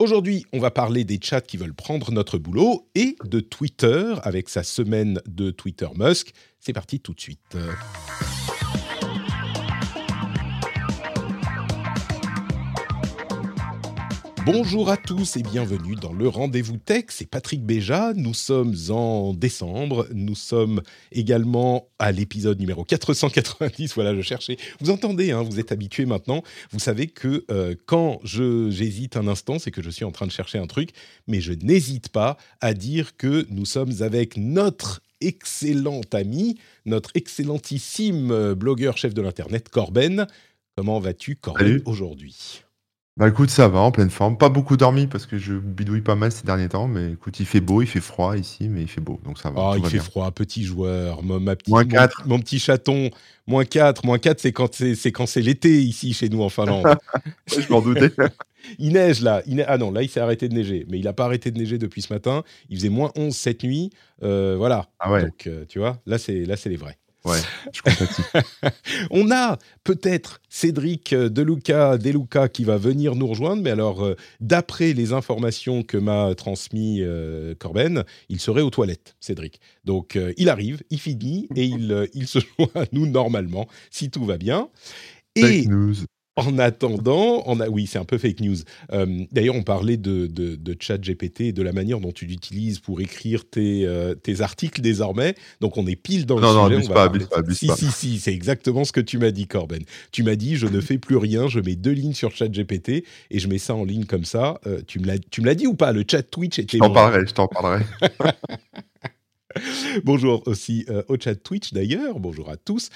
Aujourd'hui, on va parler des chats qui veulent prendre notre boulot et de Twitter avec sa semaine de Twitter Musk. C'est parti tout de suite. Bonjour à tous et bienvenue dans le Rendez-vous Tech. C'est Patrick Béja. Nous sommes en décembre. Nous sommes également à l'épisode numéro 490. Voilà, je cherchais. Vous entendez, hein, vous êtes habitués maintenant. Vous savez que euh, quand j'hésite un instant, c'est que je suis en train de chercher un truc. Mais je n'hésite pas à dire que nous sommes avec notre excellent ami, notre excellentissime euh, blogueur chef de l'Internet, Corben. Comment vas-tu, Corben, aujourd'hui? Bah écoute, ça va, en pleine forme. Pas beaucoup dormi parce que je bidouille pas mal ces derniers temps, mais écoute, il fait beau, il fait froid ici, mais il fait beau, donc ça va. Oh, tout il va fait bien. froid, petit joueur, ma, Moins mon, petit chaton. Moins 4, moins 4, c'est quand c'est, c'est quand c'est l'été ici chez nous en Finlande. Je m'en doutais. il neige là. Il ne- Ah non, là il s'est arrêté de neiger, mais il n'a pas arrêté de neiger depuis ce matin. Il faisait moins 11 cette nuit. Euh, voilà. Ah ouais, Donc euh, tu vois, là c'est là c'est les vrais. Ouais, je compatis. On a peut-être Cédric euh, Deluca, Deluca qui va venir nous rejoindre, mais alors euh, d'après les informations que m'a transmis euh, Corben, il serait aux toilettes, Cédric. Donc euh, il arrive, il finit et il, il se joint à nous normalement, si tout va bien. Et Fake news. En attendant, on a, oui, c'est un peu fake news. Euh, D'ailleurs, on parlait de, de, de chat GPT et de la manière dont tu l'utilises pour écrire tes, euh, tes articles désormais. Donc, on est pile dans le Non, non, sujet. abuse on va pas, abuse pas, abuse si, pas. si, si, c'est exactement ce que tu m'as dit, Corben. Tu m'as dit, je ne fais plus rien, je mets deux lignes sur chat GPT et je mets ça en ligne comme ça. Euh, tu me l'as tu me l'as dit ou pas? Le chat Twitch était Je t'en parlerai, je t'en parlerai. Bonjour aussi euh, au chat Twitch d'ailleurs, bonjour à tous.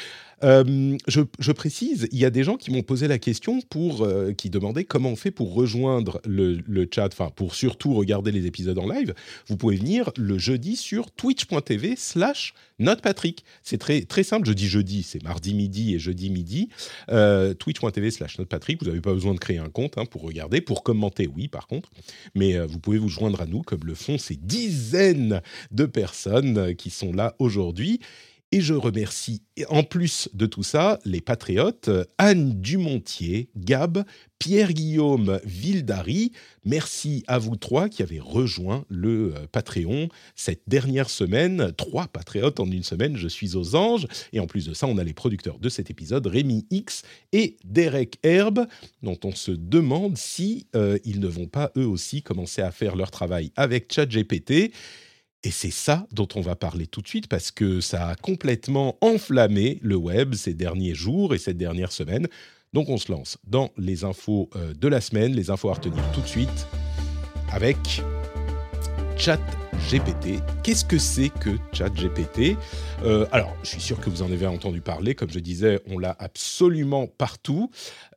Euh, je, précise, il y a des gens qui m'ont posé la question pour, euh, qui demandaient comment on fait pour rejoindre le, chat, enfin pour surtout regarder les épisodes en live. Vous pouvez venir le jeudi sur twitch.tv slash notepatrick. C'est très, très simple, je dis jeudi, c'est mardi midi et jeudi midi. Twitch.tv slash notepatrick, vous n'avez pas besoin de créer un compte hein, pour regarder, pour commenter, oui par contre. Mais vous pouvez vous joindre à nous comme le font ces dizaines de personnes qui sont là aujourd'hui. Et je remercie, en plus de tout ça, les patriotes, Anne Dumontier, Gab, Pierre-Guillaume Vildary. Merci à vous trois qui avez rejoint le euh, Patreon cette dernière semaine. Trois patriotes en une semaine, je suis aux anges. Et en plus de ça, on a les producteurs de cet épisode, Rémi X et Derek Herbe, dont on se demande si euh, ils ne vont pas eux aussi commencer à faire leur travail avec ChatGPT. Et c'est ça dont on va parler tout de suite parce que ça a complètement enflammé le web ces derniers jours et cette dernière semaine. Donc on se lance dans les infos euh, de la semaine, les infos à retenir tout de suite avec ChatGPT. Qu'est-ce que c'est que ChatGPT? Euh, Alors, je suis sûr que vous en avez entendu parler. Comme je disais, on l'a absolument partout.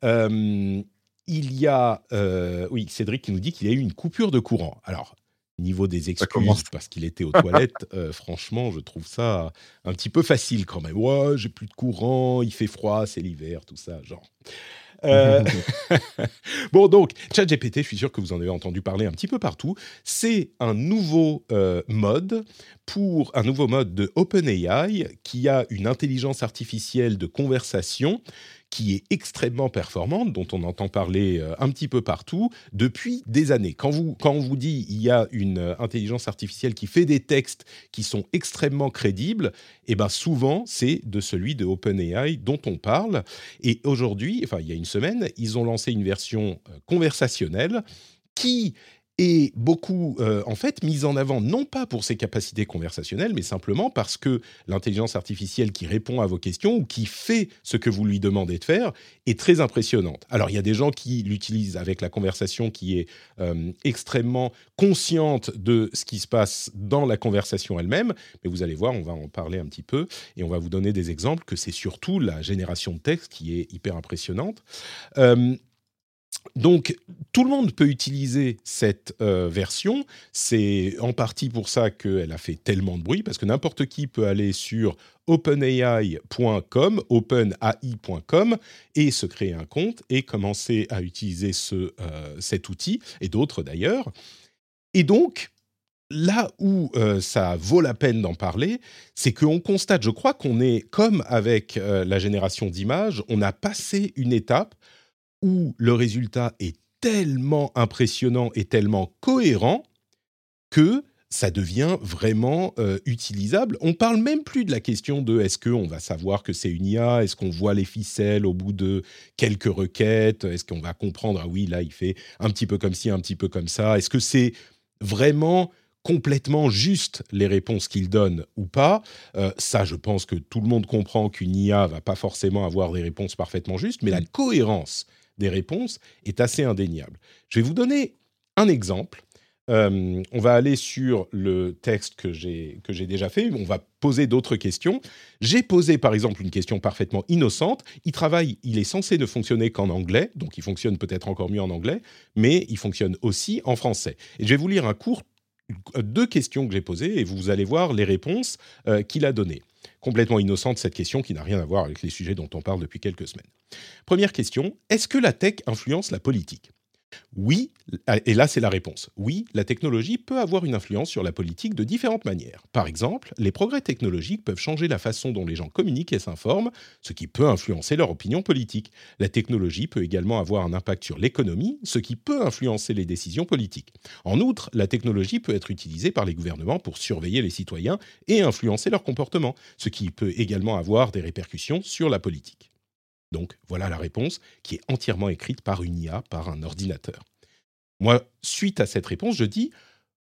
Euh, il y a, euh, oui, Cédric qui nous dit qu'il y a eu une coupure de courant. Alors, niveau des excuses, parce qu'il était aux toilettes, euh, franchement, je trouve ça un petit peu facile quand même. Ouais, j'ai plus de courant, il fait froid, c'est l'hiver, tout ça, genre. Euh, bon, donc, ChatGPT, je suis sûr que vous en avez entendu parler un petit peu partout. C'est un nouveau euh, mode pour un nouveau mode de OpenAI qui a une intelligence artificielle de conversation qui est extrêmement performante, dont on entend parler euh, un petit peu partout depuis des années. Quand, vous, quand on vous dit il y a une euh, intelligence artificielle qui fait des textes qui sont extrêmement crédibles, et ben souvent c'est de celui de OpenAI dont on parle. Et aujourd'hui, enfin il y a une semaine, ils ont lancé une version euh, conversationnelle qui est beaucoup, euh, en fait, mise en avant, non pas pour ses capacités conversationnelles, mais simplement parce que l'intelligence artificielle qui répond à vos questions ou qui fait ce que vous lui demandez de faire est très impressionnante. Alors, il y a des gens qui l'utilisent avec la conversation qui est euh, extrêmement consciente de ce qui se passe dans la conversation elle-même, mais vous allez voir, on va en parler un petit peu et on va vous donner des exemples que c'est surtout la génération de texte qui est hyper impressionnante. Euh, donc, tout le monde peut utiliser cette euh, version. C'est en partie pour ça qu'elle a fait tellement de bruit, parce que n'importe qui peut aller sur openai.com, openai.com, et se créer un compte et commencer à utiliser ce, euh, cet outil, et d'autres d'ailleurs. Et donc, là où euh, ça vaut la peine d'en parler, c'est qu'on constate, je crois qu'on est comme avec la génération d'images, on a passé une étape où le résultat est tellement impressionnant et tellement cohérent que ça devient vraiment euh, utilisable. On parle même plus de la question de est-ce qu'on va savoir que c'est une IA, est-ce qu'on voit les ficelles au bout de quelques requêtes, est-ce qu'on va comprendre, ah oui, là, il fait un petit peu comme ci, un petit peu comme ça, est-ce que c'est vraiment complètement juste les réponses qu'il donne ou pas? Euh, ça, je pense que tout le monde comprend qu'une IA va pas forcément avoir des réponses parfaitement justes, mais la mm. cohérence des réponses est assez indéniable. Je vais vous donner un exemple. Euh, on va aller sur le texte que j'ai déjà fait. On va poser d'autres questions. J'ai posé par exemple une question parfaitement innocente. Il travaille, il est censé ne fonctionner qu'en anglais, donc il fonctionne peut-être encore mieux en anglais, mais il fonctionne aussi en français. Et je vais vous lire un court deux questions que j'ai posées et vous allez voir les réponses euh, qu'il a données complètement innocente cette question qui n'a rien à voir avec les sujets dont on parle depuis quelques semaines. Première question, est-ce que la tech influence la politique? Oui, et là c'est la réponse. Oui, la technologie peut avoir une influence sur la politique de différentes manières. Par exemple, les progrès technologiques peuvent changer la façon dont les gens communiquent et s'informent, ce qui peut influencer leur opinion politique. La technologie peut également avoir un impact sur l'économie, ce qui peut influencer les décisions politiques. En outre, la technologie peut être utilisée par les gouvernements pour surveiller les citoyens et influencer leur comportement, ce qui peut également avoir des répercussions sur la politique. Donc voilà la réponse qui est entièrement écrite par une IA, par un ordinateur. Moi, suite à cette réponse, je dis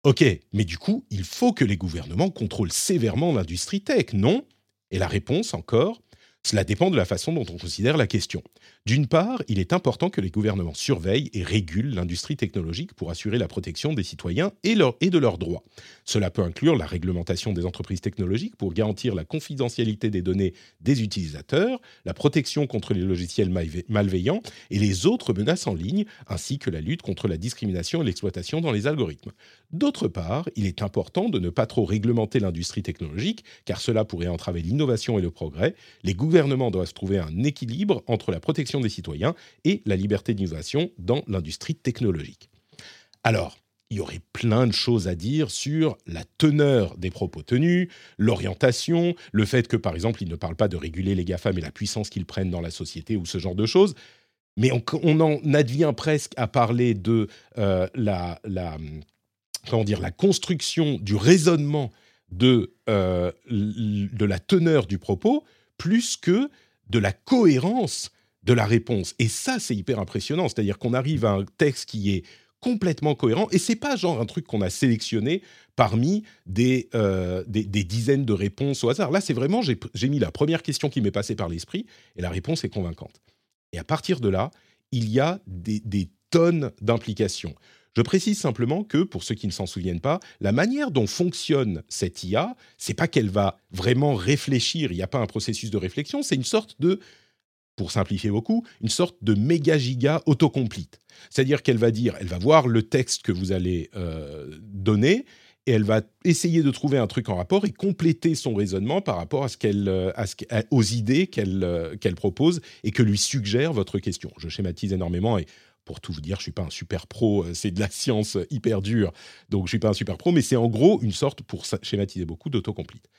OK, mais du coup, il faut que les gouvernements contrôlent sévèrement l'industrie tech, non? Et la réponse encore cela dépend de la façon dont on considère la question. D'une part, il est important que les gouvernements surveillent et régulent l'industrie technologique pour assurer la protection des citoyens et, de leurs droits. Cela peut inclure la réglementation des entreprises technologiques pour garantir la confidentialité des données des utilisateurs, la protection contre les logiciels malveillants et les autres menaces en ligne, ainsi que la lutte contre la discrimination et l'exploitation dans les algorithmes. D'autre part, il est important de ne pas trop réglementer l'industrie technologique, car cela pourrait entraver l'innovation et le progrès. Les gouvernements doivent trouver un équilibre entre la protection des citoyens et la liberté d'innovation dans l'industrie technologique. Alors, il y aurait plein de choses à dire sur la teneur des propos tenus, l'orientation, le fait que, par exemple, il ne parle pas de réguler les GAFA, mais la puissance qu'ils prennent dans la société ou ce genre de choses. Mais on, en advient presque à parler de euh, la, construction du raisonnement euh, de la teneur du propos plus que de la cohérence de la réponse. Et ça, c'est hyper impressionnant. C'est-à-dire qu'on arrive à un texte qui est complètement cohérent. Et c'est pas genre un truc qu'on a sélectionné parmi des, euh, des, dizaines de réponses au hasard. Là, c'est vraiment, j'ai mis la première question qui m'est passée par l'esprit et la réponse est convaincante. Et à partir de là, il y a des, tonnes d'implications. Je précise simplement que, pour ceux qui ne s'en souviennent pas, la manière dont fonctionne cette IA, c'est pas qu'elle va vraiment réfléchir, il n'y a pas un processus de réflexion, c'est une sorte de, pour simplifier beaucoup, une sorte de méga giga autocomplete. C'est-à-dire qu'elle va dire, elle va voir le texte que vous allez euh, donner, et elle va essayer de trouver un truc en rapport et compléter son raisonnement par rapport à ce qu'elle, euh, aux idées qu'elle, euh, qu'elle propose et que lui suggère votre question. Je schématise énormément et pour tout vous dire, je suis pas un super pro, c'est de la science hyper dure, donc je suis pas un super pro, mais c'est en gros une sorte, pour schématiser beaucoup, d'autocomplete.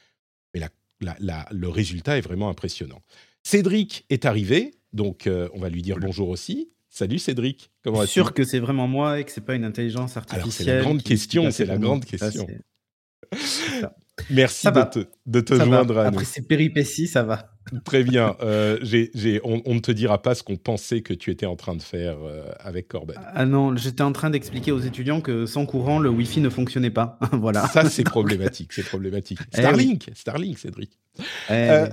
Mais le résultat est vraiment impressionnant. Cédric est arrivé, donc euh, on va lui dire bonjour aussi. Salut Cédric, comment vas-tu? Sûr que c'est vraiment moi et que c'est pas une intelligence artificielle. Alors c'est la grande question, c'est la grande question. Merci de te, de te joindre à nous. Après ces péripéties, ça va. Très bien. Euh, on, ne te dira pas ce qu'on pensait que tu étais en train de faire euh, avec Corben. Ah non, j'étais en train d'expliquer aux étudiants que sans courant, le Wi-Fi ne fonctionnait pas. voilà. Ça, c'est problématique. C'est problématique. Eh Starlink, Starlink, Cédric. Eh euh,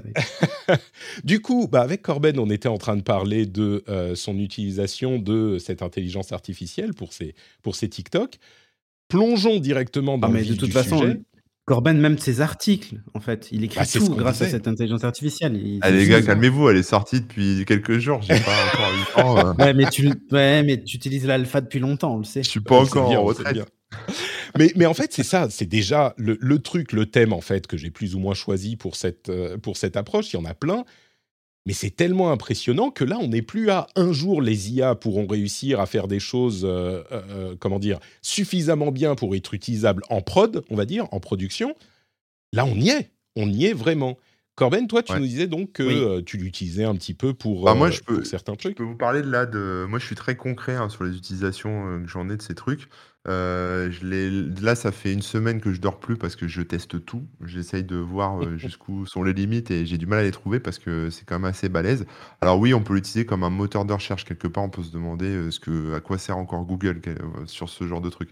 du coup, bah, avec Corben, on était en train de parler de son utilisation de cette intelligence artificielle pour ses, pour ses TikTok. Plongeons directement dans ah, mais de toute façon, Corben, même ses articles, en fait, il écrit Bah, tout grâce à cette intelligence artificielle. Il- Ah, les gars, calmez-vous, elle est sortie depuis quelques jours. J'ai pas encore eu le temps. euh. Ouais, mais tu, ouais, mais tu utilises l'alpha depuis longtemps, on le sait. Je suis pas Ouais, c'est encore bien, en retraite. mais, mais en fait, c'est ça, c'est déjà le, le truc, le thème, en fait, que j'ai plus ou moins choisi pour cette, euh, pour cette approche. Il y en a plein. Mais c'est tellement impressionnant que là, on n'est plus à un jour, les IA pourront réussir à faire des choses, euh, euh, euh, comment dire, suffisamment bien pour être utilisables en prod, on va dire, en production. Là, on y est. On y est vraiment. Corben, toi, tu Ouais. nous disais donc que Oui. euh, tu l'utilisais un petit peu pour, Bah, moi, je peux- pour certains Je trucs. peux vous parler de là de. Moi, je suis très concret hein, sur les utilisations que j'en ai de ces trucs. Euh, je l'ai- Là, ça fait une semaine que je dors plus parce que je teste tout. J'essaye de voir euh, jusqu'où sont les limites et j'ai du mal à les trouver parce que c'est quand même assez balèze. Alors oui, on peut l'utiliser comme un moteur de recherche quelque part. On peut se demander euh, ce que, à quoi sert encore Google euh, sur ce genre de truc.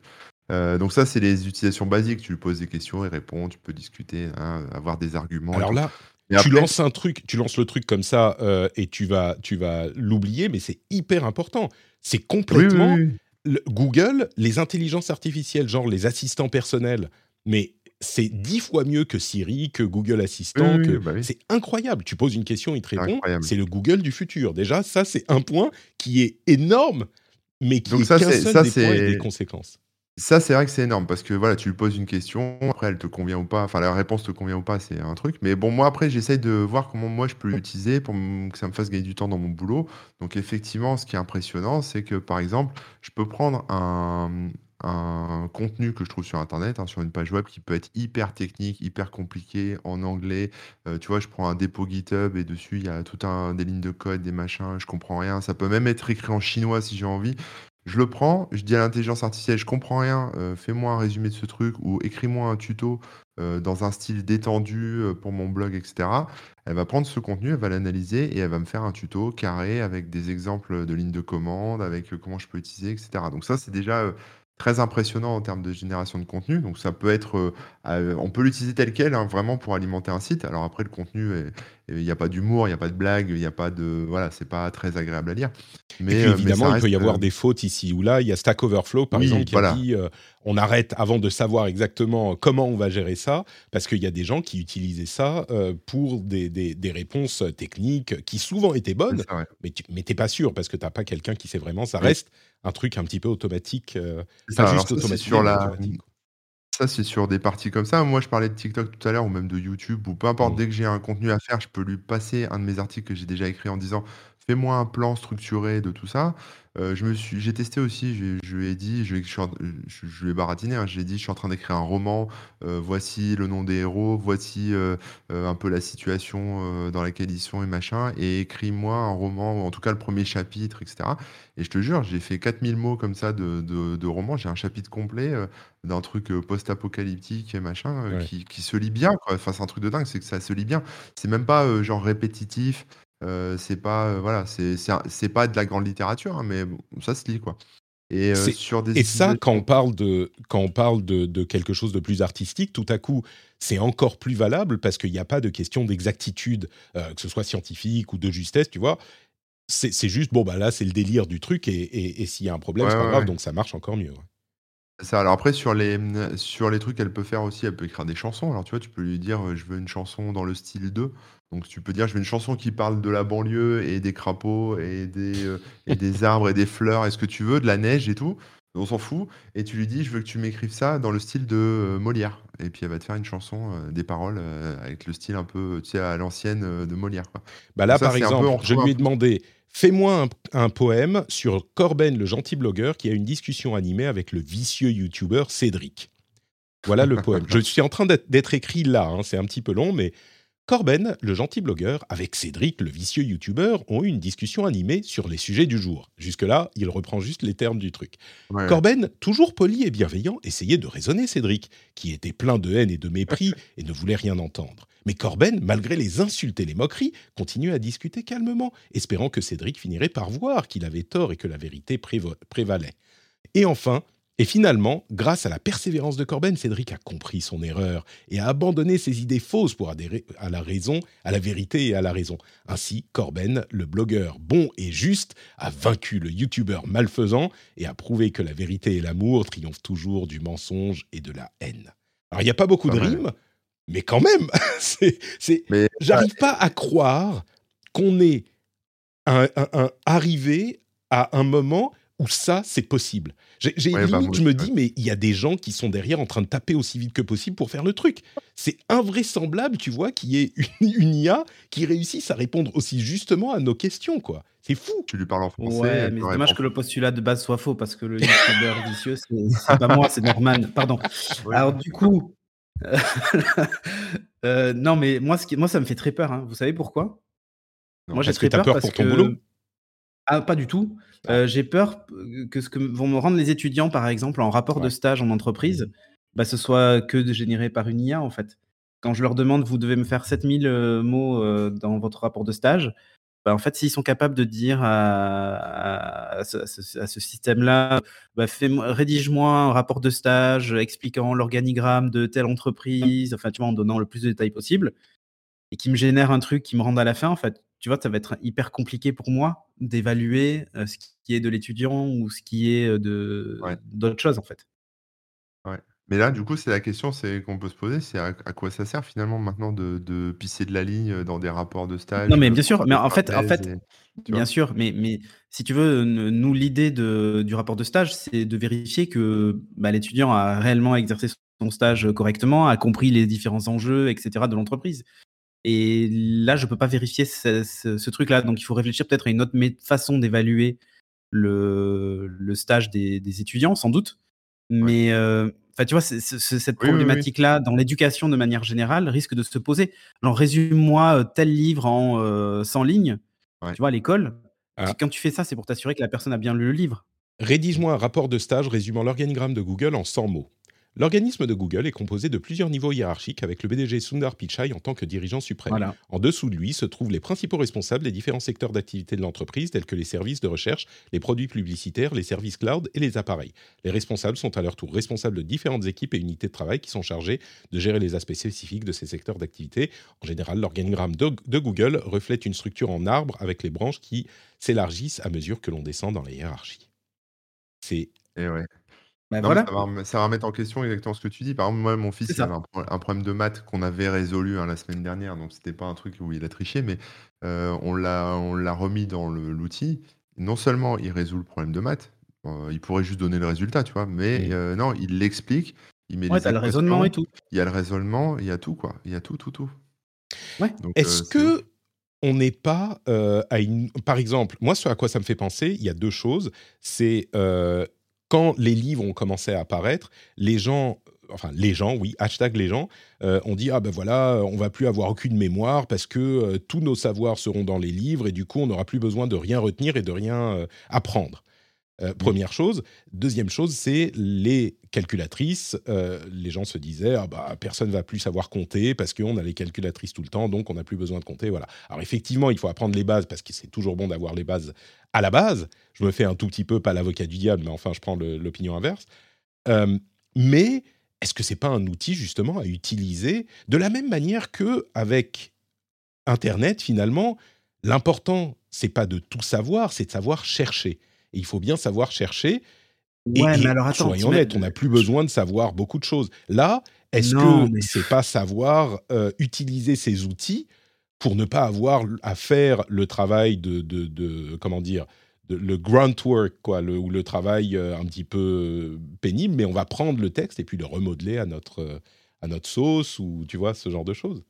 Euh, donc ça, c'est les utilisations basiques. Tu lui poses des questions, il répond, tu peux discuter, hein, avoir des arguments. et Alors tout. là, Et tu après- lances un truc, tu lances le truc comme ça euh, et tu vas, tu vas l'oublier, mais c'est hyper important. C'est Oui, oui, complètement oui. Le- Google, les intelligences artificielles, genre les assistants personnels, mais c'est dix fois mieux que Siri, que Google Assistant. Oui, oui, que... bah oui. C'est incroyable. Tu poses une question, il te répond. C'est le Google du futur. Déjà, ça, c'est un point qui est énorme, mais qui Donc est ça, qu'un c'est- seul ça, des points et c'est- des conséquences. Ça, c'est vrai que c'est énorme parce que voilà, tu lui poses une question, après elle te convient ou pas, enfin la réponse te convient ou pas, c'est un truc. Mais bon, moi après, j'essaye de voir comment moi je peux l'utiliser pour m- que ça me fasse gagner du temps dans mon boulot. Donc effectivement, ce qui est impressionnant, c'est que par exemple, je peux prendre un, un contenu que je trouve sur Internet, hein, sur une page web qui peut être hyper technique, hyper compliqué, en anglais. Euh, tu vois, je prends un dépôt GitHub et dessus, il y a tout un des lignes de code, des machins, je comprends rien. Ça peut même être écrit en chinois si j'ai envie. Je le prends, je dis à l'intelligence artificielle, je comprends rien, euh, fais-moi un résumé de ce truc ou écris-moi un tuto euh, dans un style détendu euh, pour mon blog, etc. Elle va prendre ce contenu, elle va l'analyser et elle va me faire un tuto carré avec des exemples de lignes de commande, avec comment je peux utiliser, etc. Donc ça, c'est déjà très impressionnant en termes de génération de contenu. Donc ça peut être, on peut l'utiliser tel quel, hein, vraiment pour alimenter un site. Alors après, le contenu, est- il n'y a pas d'humour, il n'y a pas de blague, il n'y a pas de, voilà, c'est pas très agréable à lire. Mais, et puis euh, mais évidemment, il peut y avoir euh, des fautes ici ou là. Il y a Stack Overflow, par Oui, exemple, qui voilà. a dit euh, on arrête avant de savoir exactement comment on va gérer ça, parce qu'il y a des gens qui utilisaient ça euh, pour des, des- des réponses techniques qui souvent étaient bonnes, c'est ça, ouais. mais tu n'es pas sûr parce que tu n'as pas quelqu'un qui sait vraiment. Ça reste un truc un petit peu automatique, C'est pas ça, alors juste automatique, sur la- automatique. Ça, c'est sur des parties comme ça. Moi, je parlais de TikTok tout à l'heure, ou même de YouTube, ou peu importe, Mm. dès que j'ai un contenu à faire, je peux lui passer un de mes articles que j'ai déjà écrit en disant fais-moi un plan structuré de tout ça. Euh, je me suis, j'ai testé aussi, je, je lui ai dit, je, je, je- lui ai baratiné, hein, je lui ai dit, je suis en train d'écrire un roman, euh, voici le nom des héros, voici euh, euh, un peu la situation euh, dans laquelle ils sont et machin, et écris-moi un roman, ou en tout cas le premier chapitre, etc. Et je te jure, j'ai fait 4000 mots comme ça de, de, de roman, j'ai un chapitre complet euh, d'un truc euh, post-apocalyptique et machin, euh, Ouais. qui, qui se lit bien, quoi. Enfin, c'est un truc de dingue, c'est que ça se lit bien. C'est même pas euh, genre répétitif, euh, c'est pas, euh, voilà, c'est c'est un- c'est pas de la grande littérature, hein, mais bon, ça se lit, quoi. Et euh, C'est- sur des Et ça, quand on parle de, quand on parle de, de quelque chose de plus artistique, tout à coup, c'est encore plus valable parce qu'il n'y a pas de question d'exactitude, euh, que ce soit scientifique ou de justesse, tu vois. C'est c'est juste, bon, bah là, c'est le délire du truc et, et- et s'il y a un problème, Ouais, c'est pas ouais, grave, ouais. donc ça marche encore mieux. ouais. Ça, alors après, sur les, sur les trucs qu'elle peut faire aussi, elle peut écrire des chansons. Alors tu vois, tu peux lui dire, euh, je veux une chanson dans le style 2. Donc tu peux dire, je veux une chanson qui parle de la banlieue et des crapauds et des, euh, et des arbres et des fleurs et ce que tu veux, de la neige et tout. On s'en fout. Et tu lui dis, je veux que tu m'écrives ça dans le style de euh, Molière. Et puis elle va te faire une chanson, euh, des paroles avec le style un peu, tu sais, à l'ancienne de Molière. quoi. Bah là, ça, par peu- exemple, je lui un ai demandé fais-moi un, un poème sur Corben, le gentil blogueur, qui a une discussion animée avec le vicieux youtubeur Cédric. Voilà le poème. Je suis en train d'être d'être écrit là, hein, c'est un petit peu long, mais Corben, le gentil blogueur, avec Cédric, le vicieux youtubeur, ont eu une discussion animée sur les sujets du jour. Jusque-là, il reprend juste les termes du truc. Ouais. Corben, toujours poli et bienveillant, essayait de raisonner Cédric, qui était plein de haine et de mépris et ne voulait rien entendre. Mais Corben, malgré les insultes et les moqueries, continuait à discuter calmement, espérant que Cédric finirait par voir qu'il avait tort et que la vérité prévalait. Et enfin, et finalement, grâce à la persévérance de Corben, Cédric a compris son erreur et a abandonné ses idées fausses pour adhérer à la raison, à la vérité et à la raison. Ainsi, Corben, le blogueur bon et juste, a vaincu le youtubeur malfaisant et a prouvé que la vérité et l'amour triomphent toujours du mensonge et de la haine. Alors, il n'y a pas beaucoup de rimes, mais quand même, c'est, j'arrive pas à croire qu'on est arrivé à un moment où ça, c'est possible. J'ai limite, bah, je me dis, mais il y a des gens qui sont derrière en train de taper aussi vite que possible pour faire le truc. C'est invraisemblable, tu vois, qu'il y ait une, IA qui réussisse à répondre aussi justement à nos questions, quoi. C'est fou. Tu lui parles en français. Ouais, mais c'est dommage que le postulat de base soit faux parce que le youtubeur vicieux, c'est pas moi, c'est Norman. Pardon. Alors, du coup, euh, non, mais moi, ce qui, moi, ça me fait très peur. Hein. Vous savez pourquoi? Moi, j'ai très peur, peur pour ton boulot. Ah, pas du tout. Ah. Euh, j'ai peur que ce que vont me rendre les étudiants, par exemple, en rapport de stage en entreprise, bah, ce soit que généré par une IA, en fait. Quand je leur demande, vous devez me faire 7000 euh, mots euh, dans votre rapport de stage, bah, en fait, s'ils sont capables de dire à, ce, système-là, bah, rédige-moi un rapport de stage expliquant l'organigramme de telle entreprise, enfin, tu vois, en donnant le plus de détails possible, et qui me génère un truc qui me rende à la fin, en fait, tu vois, ça va être hyper compliqué pour moi d'évaluer ce qui est de l'étudiant ou ce qui est de d'autres choses en fait. Ouais. Mais là, du coup, c'est la question c'est qu'on peut se poser, c'est à, quoi ça sert finalement maintenant de, de, pisser de la ligne dans des rapports de stage Non, mais bien sûr, mais en fait, en fait, bien sûr, mais, mais si tu veux, nous l'idée du rapport de stage, c'est de vérifier que bah, l'étudiant a réellement exercé son stage correctement, a compris les différents enjeux, etc. de l'entreprise. Et là, je ne peux pas vérifier ce, truc-là. Donc, il faut réfléchir peut-être à une autre façon d'évaluer le, stage des, étudiants, sans doute. Mais euh, tu vois, cette problématique-là, dans l'éducation de manière générale, risque de se poser. Alors, résume-moi euh, tel livre en 100 euh, lignes. Tu vois, à l'école. Ah. Quand tu fais ça, c'est pour t'assurer que la personne a bien lu le livre. Rédige-moi un rapport de stage résumant l'organigramme de Google en 100 mots. L'organisme de Google est composé de plusieurs niveaux hiérarchiques avec le BDG Sundar Pichai en tant que dirigeant suprême. En dessous de lui se trouvent les principaux responsables des différents secteurs d'activité de l'entreprise tels que les services de recherche, les produits publicitaires, les services cloud et les appareils. Les responsables sont à leur tour responsables de différentes équipes et unités de travail qui sont chargées de gérer les aspects spécifiques de ces secteurs d'activité. En général, l'organigramme de, Google reflète une structure en arbre avec les branches qui s'élargissent à mesure que l'on descend dans les hiérarchies. C'est et ouais. Bah, ça va ça va remettre en question exactement ce que tu dis. Par exemple, moi, mon fils, il avait un problème de maths qu'on avait résolu, hein, la semaine dernière, donc c'était pas un truc où il a triché, mais on l'a on l'a remis dans l'outil. Non seulement il résout le problème de maths, il pourrait juste donner le résultat, tu vois? Mais non, il l'explique, il met Ouais, le raisonnement et tout. il y a le raisonnement, il y a tout, quoi. Il y a tout, tout, tout. Ouais. Est-ce que on n'est pas, à une par exemple, moi, ce à quoi ça me fait penser, il y a deux choses. C'est, quand les livres ont commencé à apparaître, les gens, enfin les gens, oui, hashtag les gens, euh, ont dit ah ben voilà, on va plus avoir aucune mémoire parce que euh, tous nos savoirs seront dans les livres et du coup on n'aura plus besoin de rien retenir et de rien euh, apprendre. Euh, première chose. Deuxième chose, c'est les calculatrices. Euh, les gens se disaient, ah bah, personne va plus savoir compter parce qu'on a les calculatrices tout le temps, donc on n'a plus besoin de compter. Voilà. Alors effectivement, il faut apprendre les bases parce que c'est toujours bon d'avoir les bases à la base. Je me fais un tout petit peu, pas l'avocat du diable, mais enfin, je prends l'opinion inverse. Euh, mais est-ce que c'est pas un outil justement à utiliser de la même manière que avec Internet finalement L'important, c'est pas de tout savoir, c'est de savoir chercher il faut bien savoir chercher. et, mais alors attends, soyons honnêtes, on n'a plus besoin de savoir beaucoup de choses. Là, est-ce que mais... c'est pas savoir euh, utiliser ces outils pour ne pas avoir à faire le travail de, de, comment dire, le grunt work, quoi, le, ou le travail euh, un petit peu euh, pénible, mais on va prendre le texte et puis le remodeler à notre, à notre sauce ou tu vois, ce genre de choses.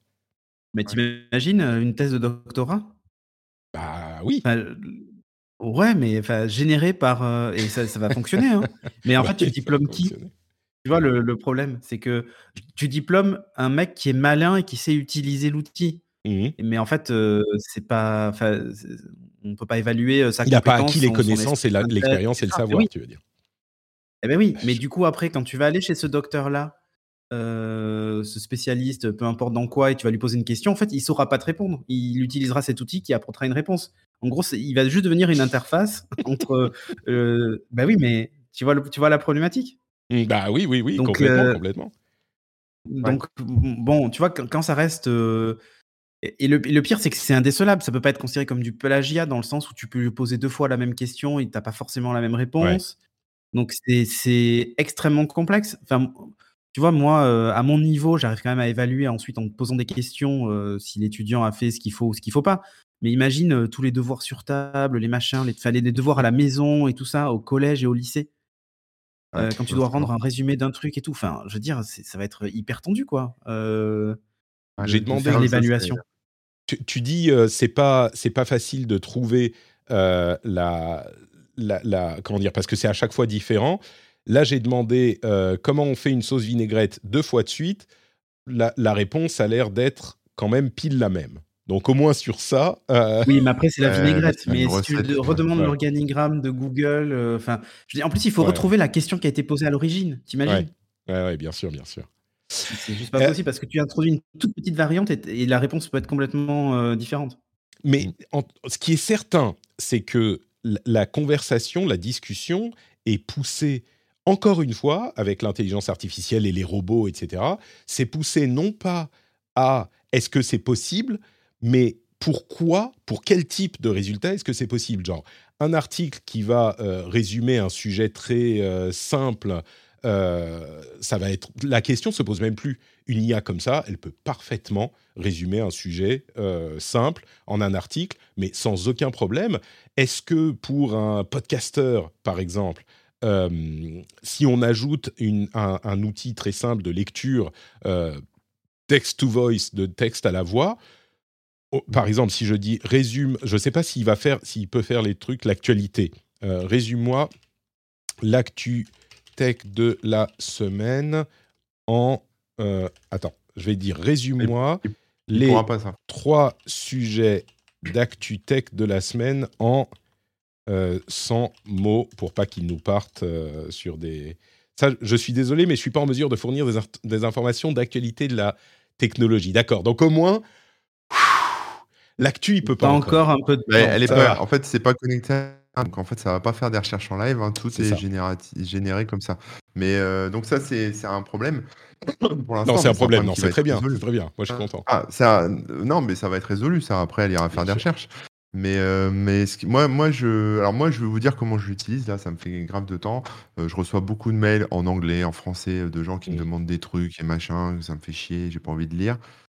Mais t'imagines une thèse de doctorat? Bah oui. Ouais, mais enfin, généré par. Euh, et ça, ça va fonctionner. Hein. Mais en fait, tu diplômes qui? Tu vois, le, le problème, c'est que tu diplômes un mec qui est malin et qui sait utiliser l'outil. Mmh mais en fait, euh, c'est pas. On ne peut pas évaluer euh, sa Il n'a pas acquis les connaissances et l'expérience et le savoir, tu veux dire. Eh ben oui, mais du coup, après, quand tu vas aller chez ce docteur-là, ce spécialiste, peu importe dans quoi, et tu vas lui poser une question, en fait, il saura pas te répondre. Il utilisera cet outil qui apportera une réponse. En gros, il va juste devenir une interface entre. Euh, bah oui, mais tu vois, tu vois la problématique mmh, Bah oui, oui, oui, complètement, euh, complètement. Donc, bon, tu vois, quand, ça reste. Euh, et, le, pire, c'est que c'est indécelable. Ça peut pas être considéré comme du plagiat dans le sens où tu peux lui poser deux fois la même question et tu n'as pas forcément la même réponse. Donc, c'est extrêmement complexe. Enfin, tu vois, moi, à mon niveau, j'arrive quand même à évaluer ensuite en posant des questions si l'étudiant a fait ce qu'il faut ou ce qu'il faut pas. Mais imagine tous les devoirs sur table, les machins, les, les devoirs à la maison et tout ça, au collège et au lycée. quand tu dois rendre un résumé d'un truc et tout. Enfin, je veux dire, ça va être hyper tendu, quoi. J'ai demandé l'évaluation. Tu, tu, dis, c'est pas, c'est pas facile de trouver la, la, comment dire, parce que c'est à chaque fois différent. Là, j'ai demandé comment on fait une sauce vinaigrette deux fois de suite. La, la réponse a l'air d'être quand même pile la même. Donc au moins sur ça. Euh, oui, mais après c'est la vinaigrette. mais si tu redemandes l'organigramme de Google, euh, enfin, en plus il faut retrouver la question qui a été posée à l'origine. T'imagines? Ouais. ouais, bien sûr, bien sûr. C'est juste pas possible parce que tu introduis une toute petite variante et, la réponse peut être complètement euh, différente. Mais ce qui est certain, c'est que la conversation, la discussion est poussée encore une fois avec l'intelligence artificielle et les robots, etc. C'est poussé non pas à est-ce que c'est possible, mais pourquoi, pour quel type de résultat est-ce que c'est possible? Genre, un article qui va euh, résumer un sujet très euh, simple, euh, ça va être. La question se pose même plus. Une IA comme ça, elle peut parfaitement résumer un sujet simple en un article, mais sans aucun problème. Est-ce que pour un podcasteur, par exemple, si on ajoute un, un, outil très simple de lecture text to voice, de texte à la voix, Oh, par exemple, si je dis résume, je ne sais pas s'il va faire, s'il peut faire les trucs, l'actualité. Euh, résume-moi l'actu tech de la semaine en. Euh, attends, je vais dire résume-moi les trois sujets d'actu tech de la semaine en 100 euh, mots pour pas qu'ils nous partent sur des. Ça, je suis désolé, mais je suis pas en mesure de fournir des, des informations d'actualité de la technologie. D'accord. Donc au moins, L'actu, il peut pas. encore, un peu de elle est pas, en fait, c'est pas connecté. Donc en fait, ça va pas faire des recherches en live. Hein, tout est, généré comme ça. Mais euh, donc ça, c'est un problème. Pour non, c'est un problème. Non, c'est très bien. C'est très bien. Moi, je suis content. Ah, ça, non, mais ça va être résolu. Ça, après, elle ira faire des recherches. Mais, euh, mais moi, moi, je, alors moi, je vais vous dire comment je l'utilise. Là, ça me fait grave de temps. Euh, je reçois beaucoup de mails en anglais, en français, de gens qui me demandent des trucs et machin. Ça me fait chier. J'ai pas envie de lire.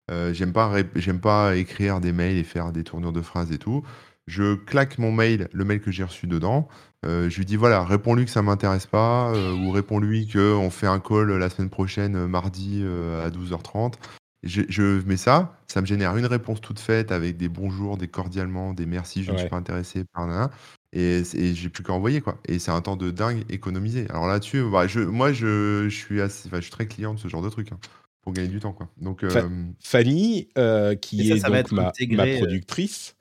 Euh, j'aime pas, j'aime pas écrire des mails et faire des tournures de phrases et tout. Je claque mon mail, le mail que j'ai reçu dedans. Euh, je lui dis voilà, réponds-lui que ça m'intéresse pas, euh, ou réponds-lui qu'on fait un call la semaine prochaine, mardi à 12h30. Je, mets ça, ça me génère une réponse toute faite avec des bonjours, des cordialement, des merci, je ne suis pas intéressé par là. Et, et j'ai plus qu'à envoyer quoi. Et c'est un temps de dingue économisé. Alors là-dessus, bah, je, moi je, suis assez, je suis très client de ce genre de truc. Hein pour gagner du temps. Quoi. Donc, euh, Fanny, euh, qui est donc ma, ma, euh, productrice,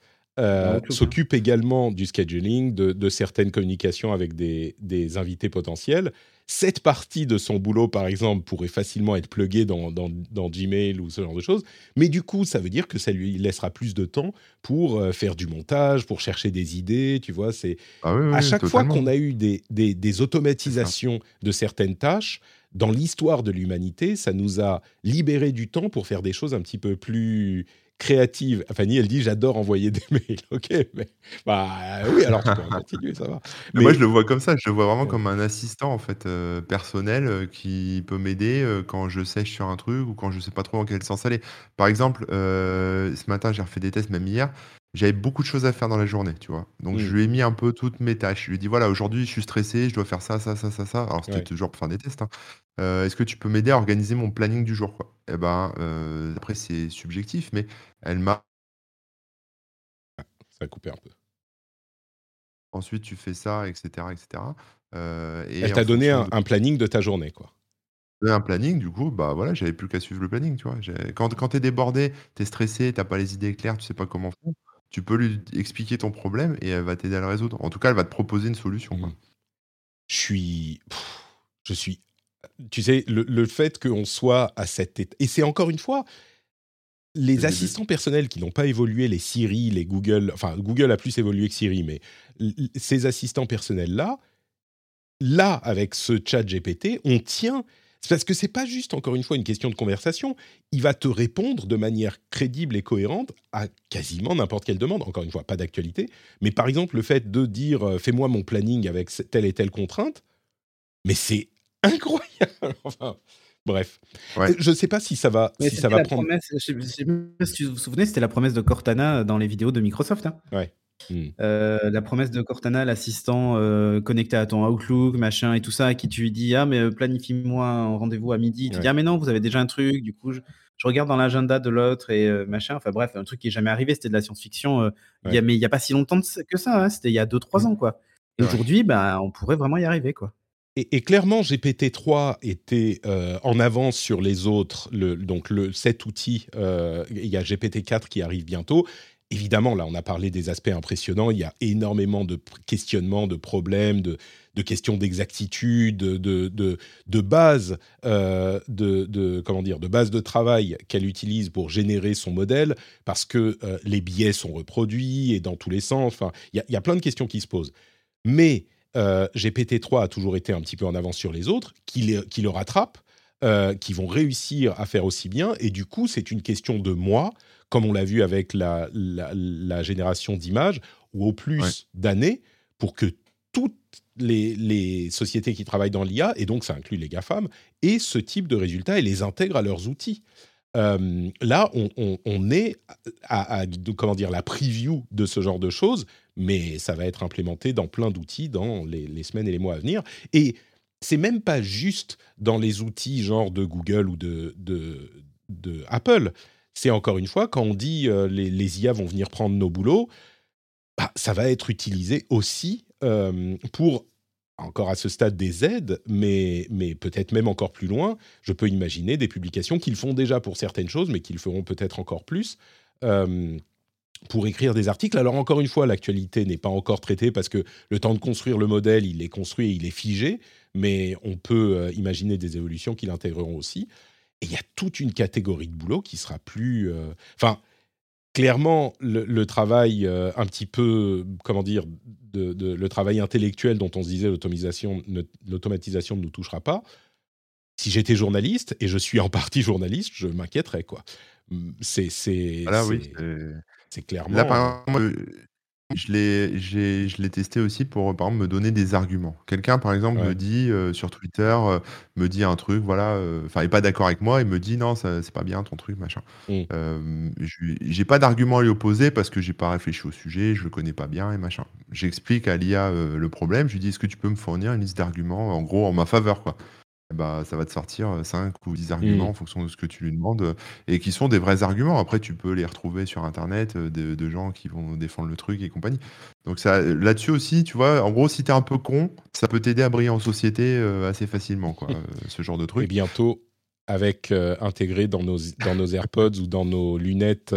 s'occupe également du scheduling, de, de, certaines communications avec des, des, invités potentiels. Cette partie de son boulot, par exemple, pourrait facilement être pluguée dans, dans, dans, Gmail ou ce genre de choses. Mais du coup, ça veut dire que ça lui laissera plus de temps pour faire du montage, pour chercher des idées. Tu vois, c'est ah oui, à chaque fois qu'on a eu des, des, des automatisations de certaines tâches, dans l'histoire de l'humanité, ça nous a libéré du temps pour faire des choses un petit peu plus créatives. Fanny, elle dit j'adore envoyer des mails. Ok, mais bah oui, alors tu peux continuer, ça va. Mais... Moi, je le vois comme ça. Je le vois vraiment comme un assistant en fait euh, personnel euh, qui peut m'aider euh, quand je sèche sur un truc ou quand je sais pas trop dans quel sens aller. Par exemple, ce matin, j'ai refait des tests, même hier j'avais beaucoup de choses à faire dans la journée, tu vois. Donc je mmh. lui ai mis un peu toutes mes tâches. Je lui ai dit voilà, aujourd'hui je suis stressé, je dois faire ça, ça, ça, ça, ça. Alors c'était toujours pour faire des tests. Hein. Euh, est-ce que tu peux m'aider à organiser mon planning du jour, quoi? Eh ben, euh, après c'est subjectif, mais elle m'a. Ça a coupé un peu. Ensuite tu fais ça, etc., etc. Euh, et Elle t'a donné un, planning de ta journée, quoi. Un planning, du coup, bah voilà, j'avais plus qu'à suivre le planning, tu vois. Quand, quand t'es débordé, t'es stressé, t'as pas les idées claires, tu sais pas comment faire tu peux lui expliquer ton problème et elle va t'aider à le résoudre. En tout cas, elle va te proposer une solution. Mmh. Je suis. Je suis. Tu sais, le, fait qu'on soit à cette étape. Et c'est encore une fois. Les assistants personnels qui n'ont pas évolué, les Siri, les Google, enfin Google a plus évolué que Siri, mais ces assistants personnels-là, là, avec ce chat GPT, on tient parce que c'est pas juste, encore une fois, une question de conversation. Il va te répondre de manière crédible et cohérente à quasiment n'importe quelle demande. Encore une fois, pas d'actualité. Mais par exemple, le fait de dire euh, fais-moi mon planning avec telle et telle contrainte, mais c'est incroyable. enfin, Bref, je ne sais pas si ça va, si ça va prendre. Promesse, je ne sais, pas si vous vous souvenez, c'était la promesse de Cortana dans les vidéos de Microsoft. Hein. Ouais. Hmm. Euh, la promesse de Cortana, l'assistant euh, connecté à ton Outlook, machin et tout ça, à qui tu lui dis Ah, mais euh, planifie-moi un rendez-vous à midi. Tu dis Ah, mais non, vous avez déjà un truc. Du coup, je, regarde dans l'agenda de l'autre et machin. Enfin, bref, un truc qui est jamais arrivé. C'était de la science-fiction. mais il n'y a pas si longtemps que ça. Hein, c'était il y a 2-3 ans, quoi. Aujourd'hui, bah, on pourrait vraiment y arriver, quoi. Et, clairement, GPT-3 était en avance sur les autres. Donc, cet outil, il y a GPT-4 qui arrive bientôt. Évidemment, là, on a parlé des aspects impressionnants. Il y a énormément de questionnements, de problèmes, de, questions d'exactitude, de, de, de base, euh, de, comment dire, de base de travail qu'elle utilise pour générer son modèle, parce que euh, les biais sont reproduits et dans tous les sens. Enfin, il y, a plein de questions qui se posent. Mais euh, GPT-3 a toujours été un petit peu en avance sur les autres, qui, qui le rattrapent, qui vont réussir à faire aussi bien. Et du coup, c'est une question de moi comme on l'a vu avec la, génération d'images, ou au plus d'années, pour que toutes les, sociétés qui travaillent dans l'IA, et donc ça inclut les GAFAM, aient ce type de résultats et les intègrent à leurs outils. Euh, là, on, est à, comment dire, la preview de ce genre de choses, mais ça va être implémenté dans plein d'outils dans les, semaines et les mois à venir. Et c'est même pas juste dans les outils genre de Google ou de, Apple c'est encore une fois, quand on dit euh, les, IA vont venir prendre nos boulots, bah, ça va être utilisé aussi euh, pour, encore à ce stade, des aides, mais, mais peut-être même encore plus loin. Je peux imaginer des publications qu'ils font déjà pour certaines choses, mais qu'ils feront peut-être encore plus. Euh, pour écrire des articles. Alors encore une fois, l'actualité n'est pas encore traitée parce que le temps de construire le modèle, il est construit et il est figé, mais on peut imaginer des évolutions qui l'intégreront aussi. Et il y a toute une catégorie de boulot qui sera plus. Euh, enfin, clairement, le, travail euh, un petit peu, comment dire, de, le travail intellectuel dont on se disait l'automatisation, l'automatisation ne nous touchera pas. Si j'étais journaliste, et je suis en partie journaliste, je m'inquiéterais, quoi. C'est, c'est, oui, c'est clairement. Là, par je l'ai, je l'ai testé aussi pour, par exemple, me donner des arguments. Quelqu'un, par exemple, me dit euh, sur Twitter, euh, me dit un truc, voilà, euh, enfin, il n'est pas d'accord avec moi, il me dit non, c'est pas bien ton truc, machin. Mmh. j'ai pas d'argument à lui opposer parce que j'ai pas réfléchi au sujet, je le connais pas bien et machin. J'explique à l'IA le problème, je lui dis est-ce que tu peux me fournir une liste d'arguments, en gros, en ma faveur, quoi? Bah, ça va te sortir 5 ou 10 arguments mmh. en fonction de ce que tu lui demandes et qui sont des vrais arguments. Après, tu peux les retrouver sur Internet de, gens qui vont défendre le truc et compagnie. Donc ça, là-dessus aussi, tu vois, en gros, si tu es un peu con, ça peut t'aider à briller en société assez facilement, quoi, ce genre de truc. Et bientôt, avec intégré dans nos, dans nos AirPods ou dans nos lunettes,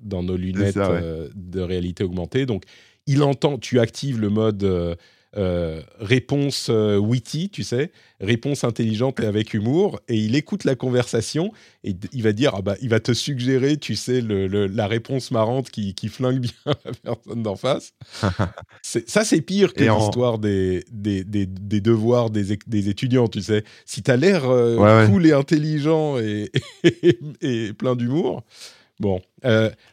dans nos lunettes de réalité augmentée. Donc, il entend, tu actives le mode euh, réponse euh, witty, tu sais, réponse intelligente et avec humour, et il écoute la conversation et il va dire, ah bah, il va te suggérer, tu sais, le, la réponse marrante qui, qui, flingue bien la personne d'en face. ça, c'est pire que l'histoire des, des, des, devoirs des, des, étudiants, tu sais. Si tu as l'air euh, cool et intelligent et, et, plein d'humour. Bon,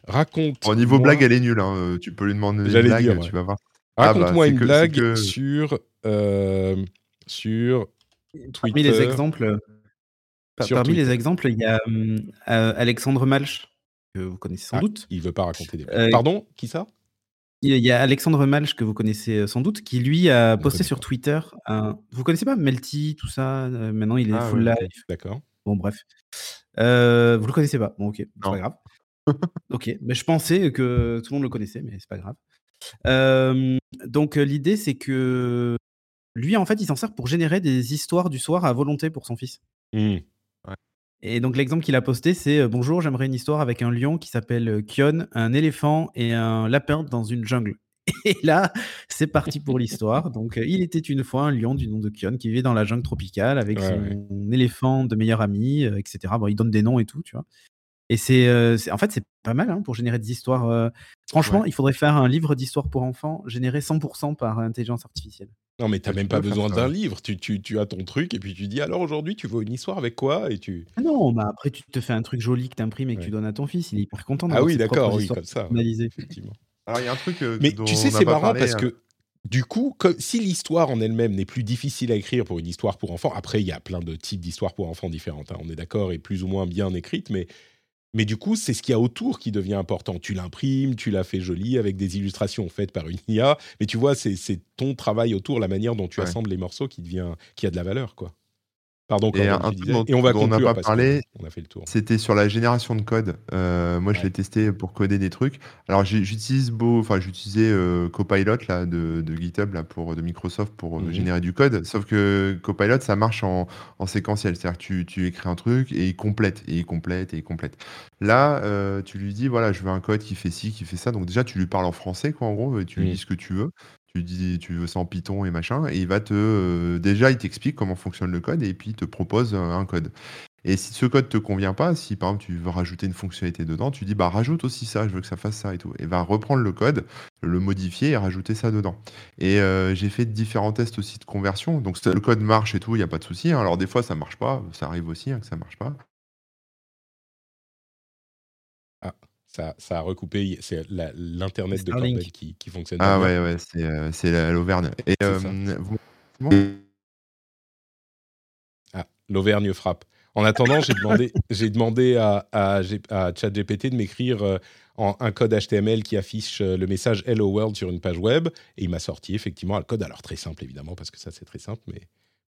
raconte. Au niveau blague, elle est nulle. Hein. Tu peux lui demander une blague, tu vas voir. Raconte-moi ah bah, une blague sur, euh, sur Twitter. Parmi les exemples, parmi les exemples, il y a euh, Alexandre Malch, que vous connaissez sans ah, doute. Il veut pas raconter des blagues. Euh, Pardon, qui ça? Il y a Alexandre Malch, que vous connaissez sans doute, qui lui a posté sur Twitter. Un... Vous connaissez pas Melty, tout ça Maintenant, il est ah full live. D'accord. Bon, bref. vous le connaissez pas Bon, ok, c'est pas grave. ok, mais je pensais que tout le monde le connaissait, mais c'est pas grave donc l'idée, c'est que lui, en fait, il s'en sert pour générer des histoires du soir à volonté pour son fils. Mmh. Et donc l'exemple qu'il a posté, c'est bonjour, j'aimerais une histoire avec un lion qui s'appelle Kion, un éléphant et un lapin dans une jungle. Et là, c'est parti pour l'histoire. Donc, il était une fois un lion du nom de Kion qui vivait dans la jungle tropicale avec son éléphant de meilleur ami, etc. Bon, il donne des noms et tout, tu vois. Et c'est, en fait, c'est pas mal hein, pour générer des histoires. Franchement, il faudrait faire un livre d'histoire pour enfants généré 100% par intelligence artificielle. Non, mais tu n'as même pas besoin d'un livre. Tu, tu, tu, as ton truc et puis tu dis alors aujourd'hui, tu veux une histoire avec quoi? et tu... Ah non, bah après, tu te fais un truc joli que tu imprimes et que tu donnes à ton fils. Il est hyper content Ah oui, d'accord, oui, comme ça. Effectivement. Alors, il y a un truc. mais tu sais, c'est marrant parce que du coup, si l'histoire en elle-même n'est plus difficile à écrire pour une histoire pour enfants, après il y a plein de types d'histoires pour enfants différentes, hein, on est d'accord, et plus ou moins bien écrites, mais, mais du coup c'est ce qu'il y a autour qui devient important. Tu l'imprimes, tu l'as fait joli avec des illustrations faites par une IA, mais tu vois, c'est ton travail autour, la manière dont tu assembles les morceaux qui, devient, qui a de la valeur, quoi. Pardon, et, un et on va on n'a pas parlé. On a fait le tour. C'était sur la génération de code. Euh, moi, je l'ai testé pour coder des trucs. Alors, j'utilise beau, enfin, j'utilisais euh, Copilot là de, GitHub là pour de Microsoft pour euh, mhm. générer du code. Sauf que Copilot, ça marche en, séquentiel, c'est-à-dire que tu, tu, écris un truc et il complète et il complète et il complète. Là, tu lui dis voilà, je veux un code qui fait ci, qui fait ça. Donc déjà, tu lui parles en français quoi, en gros, et tu lui dis ce que tu veux tu dis tu veux ça en Python et machin, et il va te euh, déjà il t'explique comment fonctionne le code et puis il te propose euh, un code. Et si ce code te convient pas, si par exemple tu veux rajouter une fonctionnalité dedans, tu dis bah rajoute aussi ça, je veux que ça fasse ça et tout. Et va reprendre le code, le modifier et rajouter ça dedans. Et euh, j'ai fait différents tests aussi de conversion. Donc le code marche et tout, il n'y a pas de souci. Hein. Alors des fois ça marche pas, ça arrive aussi hein, que ça marche pas. Ça, ça a recoupé, c'est l'internet de Corbel qui, qui fonctionne. Ah ouais, ouais, c'est euh, l'Auvergne. Et euh, ah, l'Auvergne frappe. En attendant, j'ai demandé, j'ai demandé à, à, à ChatGPT de m'écrire euh, un code HTML qui affiche le message Hello World sur une page web, et il m'a sorti effectivement un code. Alors très simple évidemment parce que ça c'est très simple, mais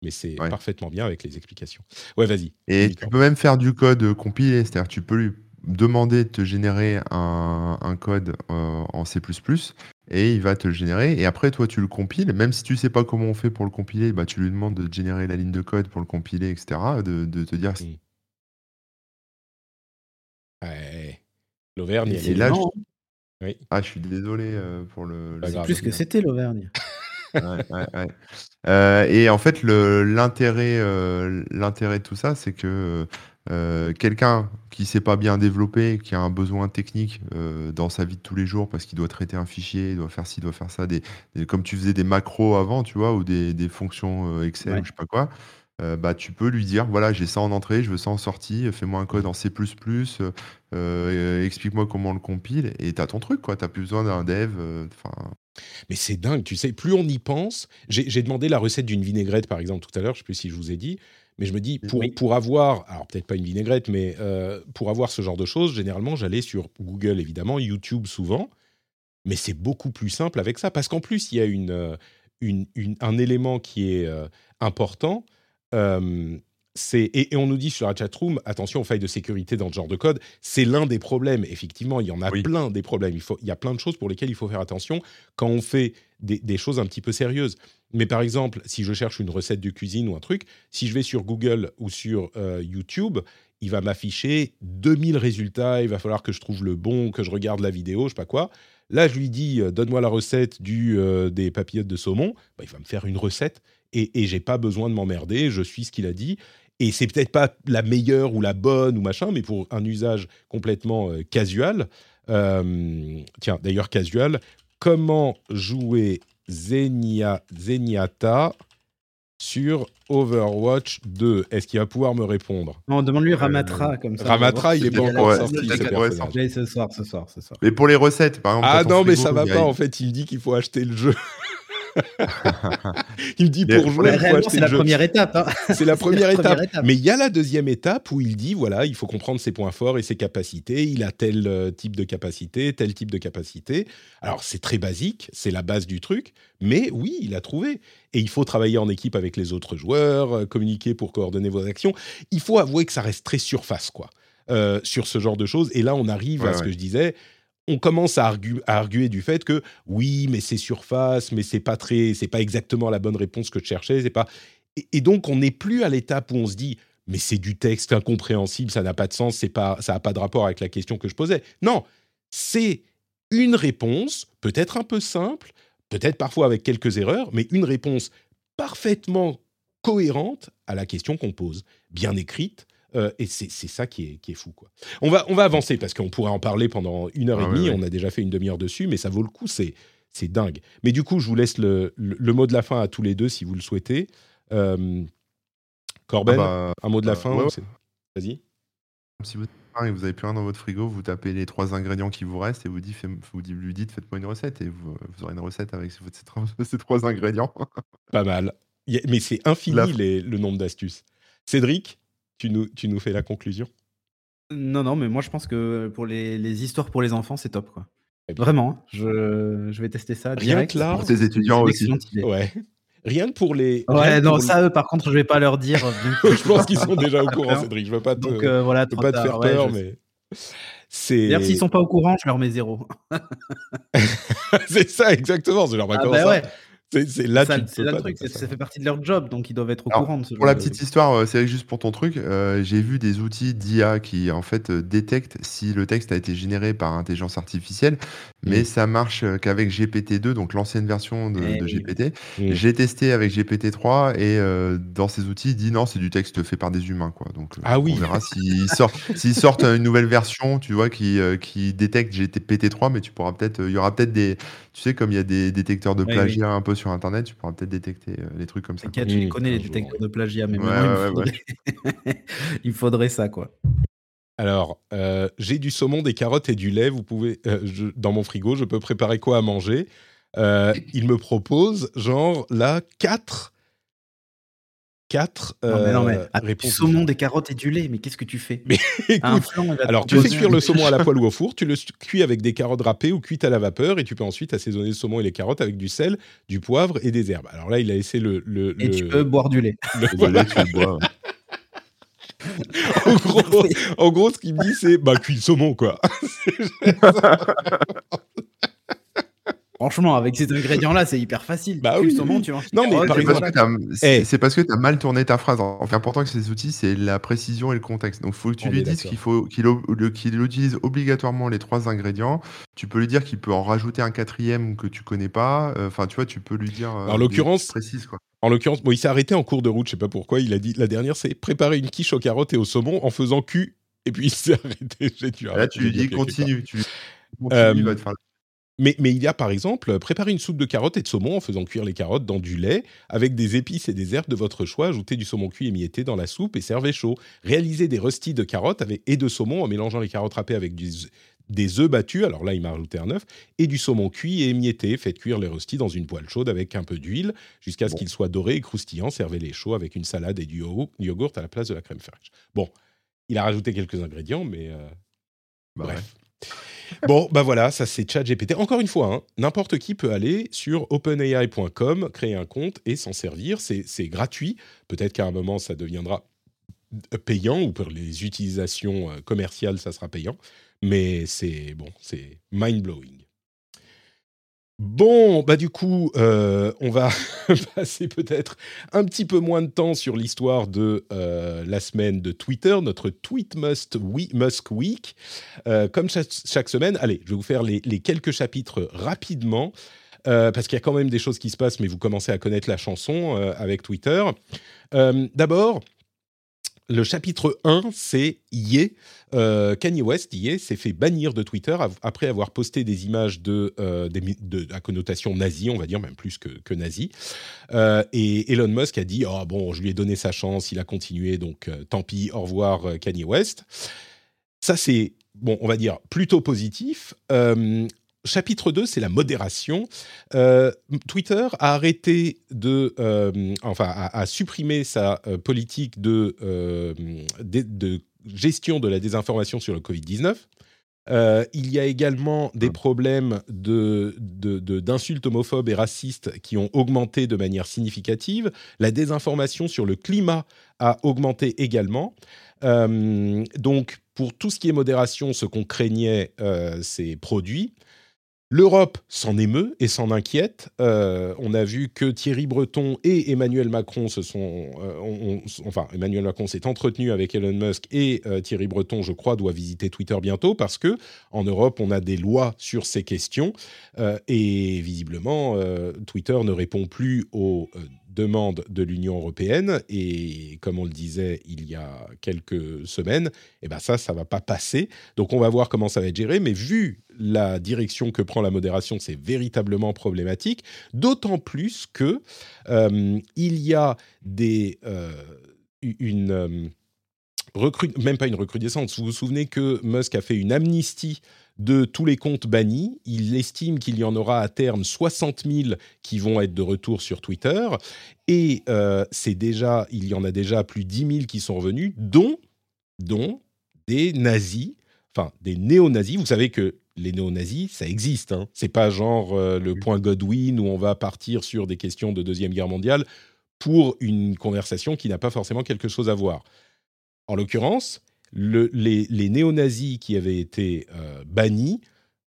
mais c'est parfaitement bien avec les explications. Ouais, vas-y. Et tu peux même faire du code compilé, c'est-à-dire tu peux lui demander de te générer un, code euh, en C++ et il va te le générer. Et après, toi, tu le compiles. Même si tu sais pas comment on fait pour le compiler, bah, tu lui demandes de générer la ligne de code pour le compiler, etc. De, te dire. L'Auvergne, elle est là. Oui. Ah, je suis désolé euh, pour le. C'est plus que c'était l'Auvergne. Euh, et en fait, l'intérêt l'intérêt de tout ça, c'est que euh, quelqu'un qui ne sait pas bien développer, qui a un besoin technique euh, dans sa vie de tous les jours parce qu'il doit traiter un fichier, il doit faire ci, il doit faire ça, des, comme tu faisais des macros avant, tu vois, ou des, fonctions euh, Excel ou je sais pas quoi, bah, tu peux lui dire voilà, j'ai ça en entrée, je veux ça en sortie, fais-moi un code en C, explique-moi comment on le compile, et tu as ton truc, quoi. Tu n'as plus besoin d'un dev. mais c'est dingue, tu sais, plus on y pense. J'ai demandé la recette d'une vinaigrette, par exemple, tout à l'heure, je ne sais plus si je vous ai dit. Mais je me dis, pour, pour avoir, alors peut-être pas une vinaigrette, mais euh, pour avoir ce genre de choses, généralement, j'allais sur Google, évidemment, YouTube souvent. Mais c'est beaucoup plus simple avec ça, parce qu'en plus, il y a une, euh, une, un élément qui est euh, important. c'est et, on nous dit sur la chatroom, attention aux failles de sécurité dans ce genre de code. C'est l'un des problèmes. Effectivement, il y en a plein des problèmes. Il, faut, il y a plein de choses pour lesquelles il faut faire attention quand on fait des, des choses un petit peu sérieuses. Mais par exemple, si je cherche une recette de cuisine ou un truc, si je vais sur Google ou sur euh, YouTube, il va m'afficher 2000 résultats, il va falloir que je trouve le bon, que je regarde la vidéo, je sais pas quoi. Là, je lui dis, euh, donne-moi la recette du, euh, des papillotes de saumon. Bah, il va me faire une recette et, et j'ai pas besoin de m'emmerder, je suis ce qu'il a dit. Et c'est peut-être pas la meilleure ou la bonne ou machin, mais pour un usage complètement casual. tiens, d'ailleurs, casual, comment jouer Zenia, Zenyatta sur Overwatch 2 Est-ce qu'il va pouvoir me répondre? Non, demande-lui euh, Ramatra comme ça. Ramatra, il est pas encore sorti. Ce soir, ce soir, ce soir. Mais pour les recettes, par exemple. Ah non, mais ça va pas. En fait, il dit qu'il faut acheter le jeu. Il me dit pour jouer, il faut C'est la première étape. Hein. C'est la, première, étape. Mais il y a la deuxième étape où il dit voilà, il faut comprendre ses points forts et ses capacités. Il a tel euh, type de capacité, tel type de capacité. Alors c'est très basique, c'est la base du truc. Mais oui, il a trouvé. Et il faut travailler en équipe avec les autres joueurs, euh, communiquer pour coordonner vos actions. Il faut avouer que ça reste très surface, quoi. Euh, sur ce genre de choses. Et là, on arrive à ce que je disais, on commence à, arguer du fait que oui, mais c'est surface, mais c'est pas très, c'est pas exactement la bonne réponse que je cherchais, c'est pas. Et, donc on n'est plus à l'étape où on se dit mais c'est du texte incompréhensible, ça n'a pas de sens, c'est pas, ça n'a pas de rapport avec la question que je posais. Non, c'est une réponse, peut-être un peu simple, peut-être parfois avec quelques erreurs, mais une réponse parfaitement cohérente à la question qu'on pose, bien écrite, euh, et c'est ça qui est, qui est, fou. Quoi. On, va, on va avancer parce qu'on pourrait en parler pendant une heure et ah demie. On a déjà fait une demi-heure dessus, mais ça vaut le coup. C'est dingue. Mais du coup, je vous laisse le, le, mot de la fin à tous les deux si vous le souhaitez. Euh, Corben, ah bah, un mot de la euh, fin Vas-y. faim et vous avez plus rien dans votre frigo, vous tapez les trois ingrédients qui vous restent et vous, dites, vous lui dites faites-moi une recette et vous, aurez une recette avec ces trois, ingrédients. Pas mal. Mais c'est infini le nombre d'astuces. Cédric, tu nous, tu nous fais la conclusion? Non, non, mais moi je pense que pour les, les histoires pour les enfants, c'est top. quoi. Vraiment, hein. je, je, vais tester ça. Direct. Rien que là, pour tes étudiants aussi. Ouais. Rien que pour les. Ouais, non, ça, eux, par contre, je vais pas leur dire. je pense qu'ils sont déjà au courant, Cédric. Je veux pas te, Donc, euh, voilà, pas te faire peur, mais. D'ailleurs, s'ils sont pas au courant, je leur mets zéro. c'est ça, exactement. C'est leur ah, bah ouais. C'est là, ça, tu le truc, ça. fait partie de leur job, donc ils doivent être au courant de ce Pour la petite histoire, euh, c'est juste pour ton truc, euh, j'ai vu des outils d'IA qui en fait euh, détectent si le texte a été généré par intelligence artificielle, mais mmh. ça marche qu'avec GPT-2, donc l'ancienne version de, eh GPT. Mmh. J'ai testé avec GPT-3 et dans ces outils, il dit non, c'est du texte fait par des humains, quoi. Donc ah oui. on verra s'ils sortent, s'ils sortent une nouvelle version, tu vois, qui, qui détecte GPT-3, mais tu pourras peut-être, il y aura peut-être des, tu sais, comme il y a des détecteurs de plagiat un peu sur Internet, tu pourras peut-être détecter euh, les trucs comme ça. tu les connais, les détecteurs de plagiat, mais il, faudrait... ça, quoi. Alors, euh, j'ai du saumon, des carottes et du lait. Vous pouvez, euh, dans mon frigo, je peux préparer quoi à manger Il me propose, genre, là, 4 4 non, mais, euh, Du saumon, des carottes et du lait, mais qu'est-ce que tu fais? Mais, Alors, tu fais cuire le saumon à la poêle ou au four, tu le cuis avec des carottes râpées ou cuites à la vapeur, et tu peux ensuite assaisonner le saumon et les carottes avec du sel, du poivre et des herbes. Alors là, il a laissé le. le et tu peux boire du lait. Le, lait, tu le bois. en, gros, en gros, ce qu'il me dit, c'est bah, cuis le saumon, quoi. Franchement, avec ces ingrédients-là, c'est hyper facile. Bah oui, tu vois. Non, mais eh. c'est parce que tu as, mal tourné ta phrase. Enfin, important que ces outils, c'est la précision et le contexte. Donc, il faut que tu lui dises qu'il faut qu'il utilise obligatoirement les trois ingrédients. Tu peux lui dire qu'il peut en rajouter un quatrième que tu connais pas. Euh, enfin, tu vois, tu peux lui dire. Euh, en l'occurrence, précise quoi. En l'occurrence, bon, il s'est arrêté en cours de route. Je sais pas pourquoi. Il a dit la dernière, c'est préparer une quiche aux carottes et au saumon en faisant cul. Et puis il s'est arrêté. Là, tu lui dis continue. Tu continue, il va te faire mais, il y a par exemple préparer une soupe de carottes et de saumon en faisant cuire les carottes dans du lait avec des épices et des herbes de votre choix. Ajoutez du saumon cuit émietté dans la soupe et servez chaud. Réalisez des röstis de carottes et de saumon en mélangeant les carottes râpées avec des œufs battus, alors là il m'a rajouté un œuf, et du saumon cuit et émietté. Faites cuire les röstis dans une poêle chaude avec un peu d'huile jusqu'à ce qu'ils soient dorés et croustillants. Servez-les chauds avec une salade et du yogourt à la place de la crème fraîche. Bon, il a rajouté quelques ingrédients, mais euh, bah bref bon, bah voilà, ça c'est ChatGPT. Encore une fois, hein, n'importe qui peut aller sur openai.com, créer un compte et s'en servir. C'est gratuit. Peut-être qu'à un moment, ça deviendra payant ou pour les utilisations euh, commerciales, ça sera payant. Mais c'est bon, c'est mind-blowing. Bon, bah du coup, euh, on va passer peut-être un petit peu moins de temps sur l'histoire de euh, la semaine de Twitter, notre Tweet Must Musk Week. Euh, comme chaque, semaine, allez, je vais vous faire les quelques chapitres rapidement. parce qu'il y a quand même des choses qui se passent, mais vous commencez à connaître la chanson avec Twitter. D'abord, le chapitre 1, c'est Ye. Euh, Kanye West, Ye, s'est fait bannir de Twitter après avoir posté des images de, euh, de, à connotation nazie, on va dire, même plus que, que nazie. Euh, et Elon Musk a dit Oh, bon, je lui ai donné sa chance, il a continué, donc tant pis, au revoir Kanye West. Ça, c'est, bon, on va dire, plutôt positif chapitre 2, c'est la modération. Euh, Twitter a arrêté de, euh, enfin, a, supprimé sa euh, politique de, de, gestion de la désinformation sur le Covid-19. il y a également des problèmes de, d'insultes homophobes et racistes qui ont augmenté de manière significative. La désinformation sur le climat a augmenté également. donc, pour tout ce qui est modération, ce qu'on craignait, c'est produit. L'Europe s'en émeut et s'en inquiète. Euh, on a vu que Thierry Breton et Emmanuel Macron euh, Emmanuel Macron s'est entretenu avec Elon Musk et euh, Thierry Breton, je crois, doit visiter Twitter bientôt parce que en Europe on a des lois sur ces questions et visiblement Twitter ne répond plus aux demande de l'Union européenne et comme on le disait il y a quelques semaines, eh ben ça, ça va pas passer. Donc on va voir comment ça va être géré, mais vu la direction que prend la modération, c'est véritablement problématique, d'autant plus que euh, il y a des, euh, une, euh, même pas une recrudescence. Vous vous souvenez que Musk a fait une amnistie de tous les comptes bannis. Il estime qu'il y en aura à terme 60 000 qui vont être de retour sur Twitter. Et euh, c'est déjà, il y en a déjà plus de 10 000 qui sont revenus, dont, dont des nazis, enfin des néo-nazis. Vous savez que les néo-nazis, ça existe. Hein. C'est pas genre euh, le point Godwin où on va partir sur des questions de Deuxième Guerre mondiale pour une conversation qui n'a pas forcément quelque chose à voir. En l'occurrence, les, néo-nazis qui avaient été euh, bannis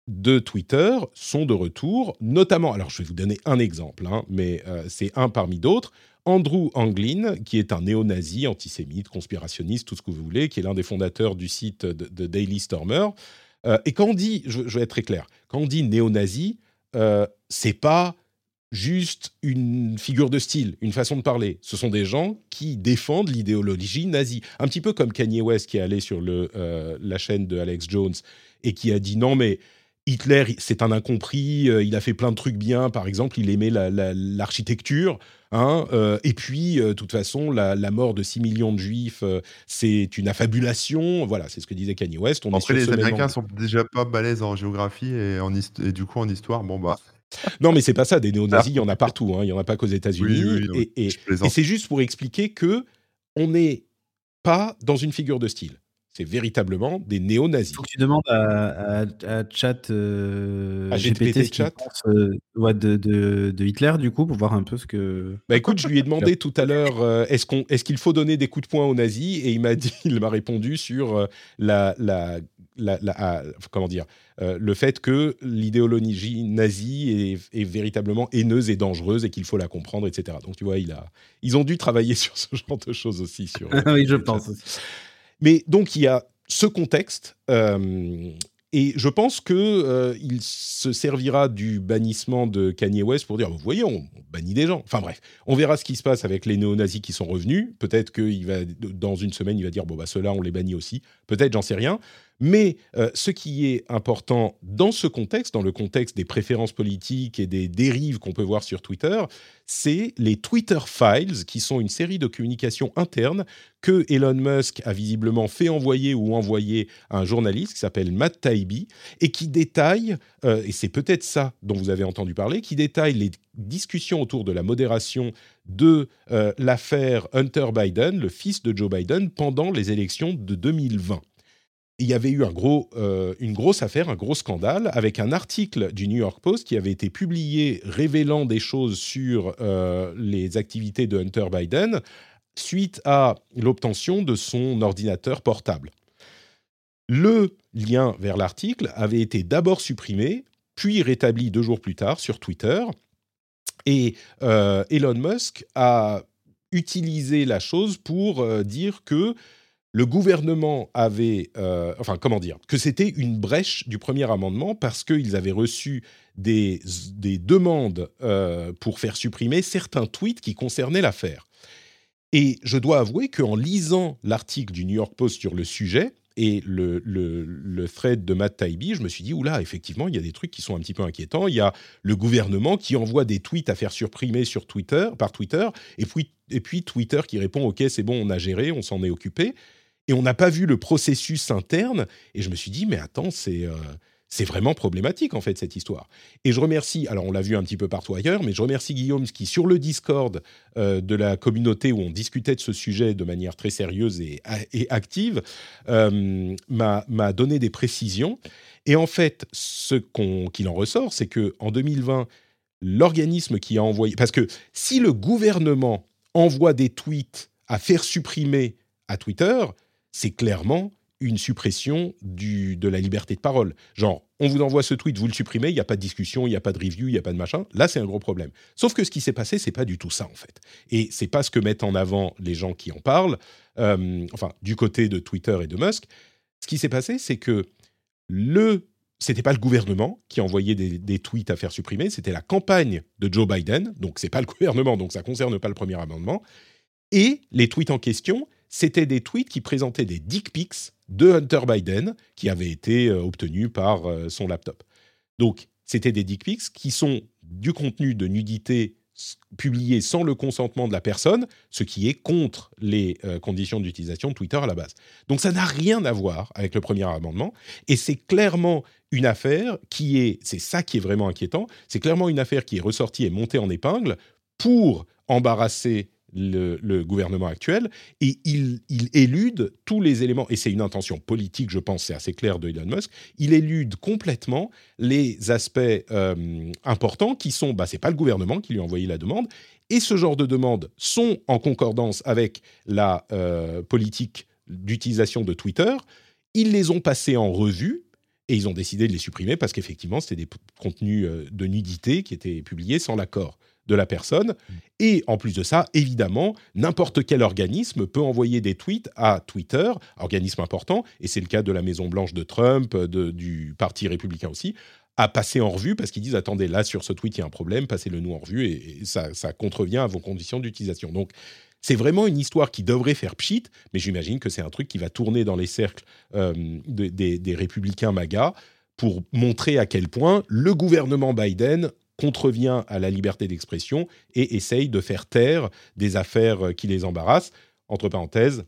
de Twitter sont de retour, notamment, alors je vais vous donner un exemple, hein, mais euh, c'est un parmi d'autres, Andrew Anglin, qui est un néo-nazi, antisémite, conspirationniste, tout ce que vous voulez, qui est l'un des fondateurs du site de, Daily Stormer. Euh, et quand on dit, je, je, vais être très clair, quand on dit néo-nazi, c'est pas juste une figure de style, une façon de parler. Ce sont des gens qui défendent l'idéologie nazie. Un petit peu comme Kanye West qui est allé sur le, euh, la chaîne de Alex Jones et qui a dit non mais Hitler, c'est un incompris, euh, il a fait plein de trucs bien, par exemple, il aimait l'architecture, hein, euh, et puis, de toute façon, la, mort de 6 millions de juifs, c'est une affabulation, voilà, c'est ce que disait Kanye West. On Après, les Américains sont déjà pas balèzes en géographie et, en et du coup, en histoire, bon bah non, mais c'est pas ça. Des néo-nazis, il y en a partout. Hein. Il y en a pas qu'aux États-Unis. et, c'est juste pour expliquer que on n'est pas dans une figure de style. C'est véritablement des néo-nazis. Faut que tu demandes à, Chat, euh, à GPT, chat. Euh, de, Hitler, du coup, pour voir un peu ce que. Bah écoute, je lui ai demandé tout à l'heure euh, est-ce qu'on, est-ce qu'il faut donner des coups de poing aux nazis? Et il m'a dit, il m'a répondu sur la, la la, comment dire, euh, le fait que l'idéologie nazie est, véritablement haineuse et dangereuse et qu'il faut la comprendre, etc. Donc tu vois, il a, ils ont dû travailler sur ce genre de choses aussi. Sur, oui, je pense. Mais donc il y a ce contexte. Euh, et je pense qu'il euh, il se servira du bannissement de Kanye West pour dire, vous voyez, on, bannit des gens. Enfin bref, on verra ce qui se passe avec les néo-nazis qui sont revenus. Peut-être qu'il va, dans une semaine, il va dire, bon, bah ceux-là, on les bannit aussi. Peut-être, j'en sais rien. Mais euh, ce qui est important dans ce contexte, dans le contexte des préférences politiques et des dérives qu'on peut voir sur Twitter, c'est les Twitter Files, qui sont une série de communications internes que Elon Musk a visiblement fait envoyer ou envoyer à un journaliste qui s'appelle Matt Taibbi et qui détaille, euh, et c'est peut-être ça dont vous avez entendu parler, qui détaille les discussions autour de la modération de euh, l'affaire Hunter Biden, le fils de Joe Biden, pendant les élections de 2020 il y avait eu euh, une grosse affaire, un gros scandale, avec un article du New York Post qui avait été publié révélant des choses sur euh, les activités de Hunter Biden suite à l'obtention de son ordinateur portable. Le lien vers l'article avait été d'abord supprimé, puis rétabli deux jours plus tard sur Twitter. Et euh, Elon Musk a utilisé la chose pour dire que le gouvernement avait, euh, enfin comment dire, que c'était une brèche du premier amendement parce qu'ils avaient reçu des, demandes euh, pour faire supprimer certains tweets qui concernaient l'affaire. Et je dois avouer qu'en lisant l'article du New York Post sur le sujet et le, le, thread de Matt Taibbi, je me suis dit, oula, effectivement, il y a des trucs qui sont un petit peu inquiétants. Il y a le gouvernement qui envoie des tweets à faire supprimer sur Twitter, par Twitter, et puis, et puis Twitter qui répond, OK, c'est bon, on a géré, on s'en est occupé et on n'a pas vu le processus interne. Et je me suis dit, mais attends, c'est euh, c'est vraiment problématique en fait cette histoire. Et je remercie, alors on l'a vu un petit peu partout ailleurs, mais je remercie Guillaume qui sur le Discord euh, de la communauté où on discutait de ce sujet de manière très sérieuse et, et active, euh, m'a donné des précisions. Et en fait, ce qu'il en ressort, c'est que en 2020, l'organisme qui a envoyé, parce que si le gouvernement envoie des tweets à faire supprimer à Twitter, c'est clairement une suppression de la liberté de parole. Genre, on vous envoie ce tweet, vous le supprimez, il n'y a pas de discussion, il n'y a pas de review, il n'y a pas de machin. Là, c'est un gros problème. Sauf que ce qui s'est passé, c'est pas du tout ça, en fait. Et c'est pas ce que mettent en avant les gens qui en parlent, euh, enfin, du côté de Twitter et de Musk. Ce qui s'est passé, c'est que le c'était pas le gouvernement qui envoyait des, des tweets à faire supprimer, c'était la campagne de Joe Biden. Donc c'est pas le gouvernement, donc ça concerne pas le premier amendement. Et les tweets en question, c'était des tweets qui présentaient des dick pics de Hunter Biden qui avaient été euh, obtenus par euh, son laptop. Donc, c'était des dick pics qui sont du contenu de nudité publié sans le consentement de la personne, ce qui est contre les euh, conditions d'utilisation de Twitter à la base. Donc ça n'a rien à voir avec le premier amendement, et c'est clairement une affaire qui est, c'est ça qui est vraiment inquiétant, c'est clairement une affaire qui est ressortie et montée en épingle pour embarrasser le, gouvernement actuel et il, élude tous les éléments, et c'est une intention politique, je pense, c'est assez clair de Elon Musk, il élude complètement les aspects euh, importants qui sont, bah, c'est pas le gouvernement qui lui a envoyé la demande, et ce genre de demandes sont en concordance avec la euh, politique d'utilisation de Twitter. Ils les ont passés en revue, et ils ont décidé de les supprimer parce qu'effectivement, c'était des contenus euh, de nudité qui étaient publiés sans l'accord de la personne. Et en plus de ça, évidemment, n'importe quel organisme peut envoyer des tweets à Twitter, organisme important, et c'est le cas de la Maison Blanche de Trump, du Parti républicain aussi, à passer en revue parce qu'ils disent attendez là sur ce tweet il y a un problème passez-le nous en revue et, ça, contrevient à vos conditions d'utilisation donc c'est vraiment une histoire qui devrait faire pchit, mais j'imagine que c'est un truc qui va tourner dans les cercles euh, des, des républicains MAGA pour montrer à quel point le gouvernement Biden contrevient à la liberté d'expression et essaye de faire taire des affaires qui les embarrassent. Entre parenthèses,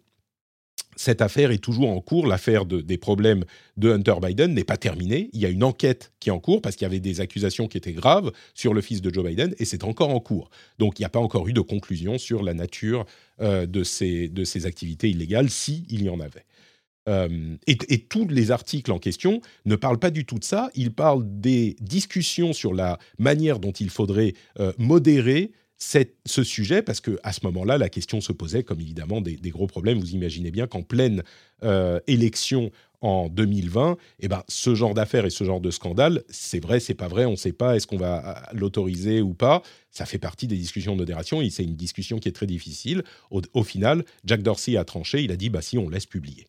cette affaire est toujours en cours. L'affaire des problèmes de Hunter Biden n'est pas terminée. Il y a une enquête qui est en cours parce qu'il y avait des accusations qui étaient graves sur le fils de Joe Biden et c'est encore en cours. Donc il n'y a pas encore eu de conclusion sur la nature euh, de, ces, activités illégales, si il y en avait. Euh, et, tous les articles en question ne parlent pas du tout de ça. Ils parlent des discussions sur la manière dont il faudrait euh, modérer ce sujet, parce que à ce moment-là, la question se posait comme évidemment des, gros problèmes. Vous imaginez bien qu'en pleine euh, élection en 2020, eh ben, ce genre d'affaires et ce genre de scandale, c'est vrai, c'est pas vrai, on ne sait pas, est-ce qu'on va l'autoriser ou pas Ça fait partie des discussions de modération et c'est une discussion qui est très difficile. Au, au, final, Jack Dorsey a tranché, il a dit, bah si, on laisse publier.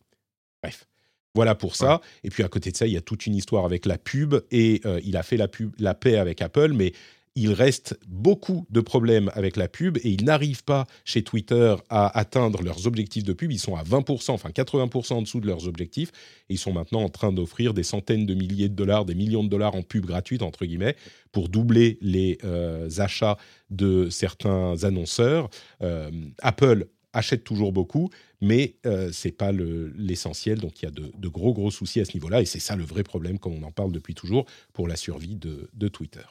Bref. Voilà pour ça. Et puis à côté de ça, il y a toute une histoire avec la pub et euh, il a fait la, pub, la paix avec Apple, mais il reste beaucoup de problèmes avec la pub et ils n'arrivent pas chez Twitter à atteindre leurs objectifs de pub. Ils sont à 20%, enfin 80% en dessous de leurs objectifs. Et ils sont maintenant en train d'offrir des centaines de milliers de dollars, des millions de dollars en pub gratuite, entre guillemets, pour doubler les euh, achats de certains annonceurs. Euh, Apple achète toujours beaucoup, mais euh, ce n'est pas l'essentiel. donc il y a de, gros, gros soucis à ce niveau-là. Et c'est ça le vrai problème, comme on en parle depuis toujours, pour la survie de, Twitter.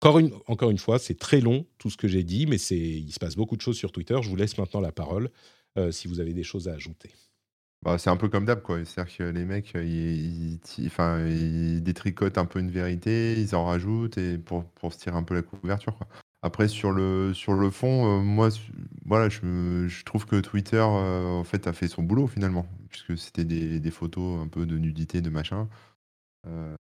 Encore une, fois, c'est très long tout ce que j'ai dit, mais il se passe beaucoup de choses sur Twitter. Je vous laisse maintenant la parole euh, si vous avez des choses à ajouter. Bah, c'est un peu comme d'hab, quoi. C'est-à-dire que les mecs, ils, enfin, ils détricotent un peu une vérité, ils en rajoutent et pour, pour se tirer un peu la couverture. Après, sur le, sur le fond, euh, moi, voilà, je, trouve que Twitter, euh, en fait, a fait son boulot finalement, puisque c'était des, photos un peu de nudité, de machin. Euh,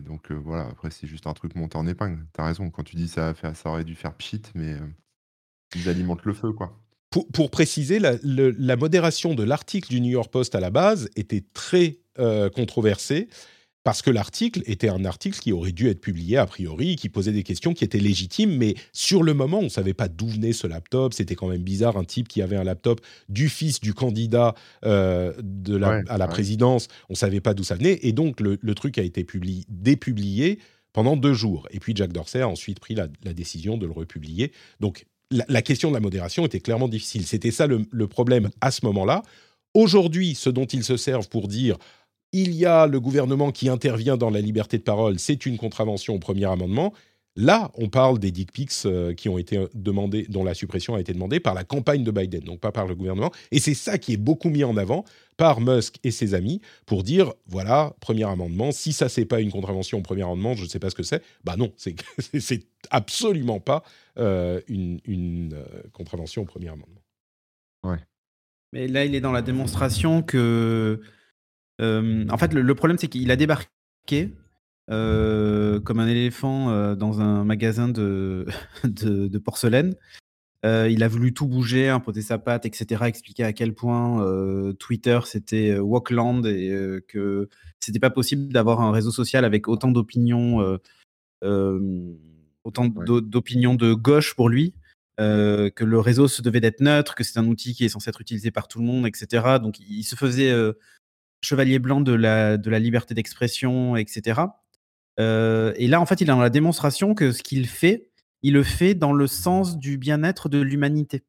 donc voilà, après, c'est juste un truc monté en épingle. T'as raison, quand tu dis ça, ça aurait dû faire pchit, mais ils alimentent le feu, quoi. Pour, pour préciser, la modération de l'article du New York Post à la base était très controversée parce que l'article était un article qui aurait dû être publié a priori, qui posait des questions qui étaient légitimes, mais sur le moment, on ne savait pas d'où venait ce laptop. C'était quand même bizarre, un type qui avait un laptop du fils du candidat euh, de la, à la présidence, on ne savait pas d'où ça venait, et donc le, truc a été publié, dépublié pendant deux jours. Et puis Jack Dorsey a ensuite pris la, décision de le republier. Donc la, question de la modération était clairement difficile. C'était ça le, le problème à ce moment-là. Aujourd'hui, ce dont ils se servent pour dire il y a le gouvernement qui intervient dans la liberté de parole, c'est une contravention au premier amendement. Là, on parle des dick pics euh, qui ont été demandés, dont la suppression a été demandée par la campagne de Biden, donc pas par le gouvernement. Et c'est ça qui est beaucoup mis en avant par Musk et ses amis pour dire voilà, premier amendement, si ça c'est pas une contravention au premier amendement, je ne sais pas ce que c'est. Bah non, c'est absolument pas euh, une, euh, contravention au premier amendement. Ouais. Mais là, il est dans la démonstration que en fait, le, problème, c'est qu'il a débarqué comme un éléphant dans un magasin de, de, porcelaine. il a voulu tout bouger, imposer sa patte, etc., expliquer à quel point Twitter c'était Walkland et que c'était pas possible d'avoir un réseau social avec autant d'opinions, autant d'opinions de gauche pour lui. que le réseau se devait d'être neutre, que c'est un outil qui est censé être utilisé par tout le monde, etc. Donc il se faisait chevalier blanc de la, liberté d'expression, etc. Euh, et là, en fait, il est dans la démonstration que ce qu'il fait, il le fait dans le sens du bien-être de l'humanité.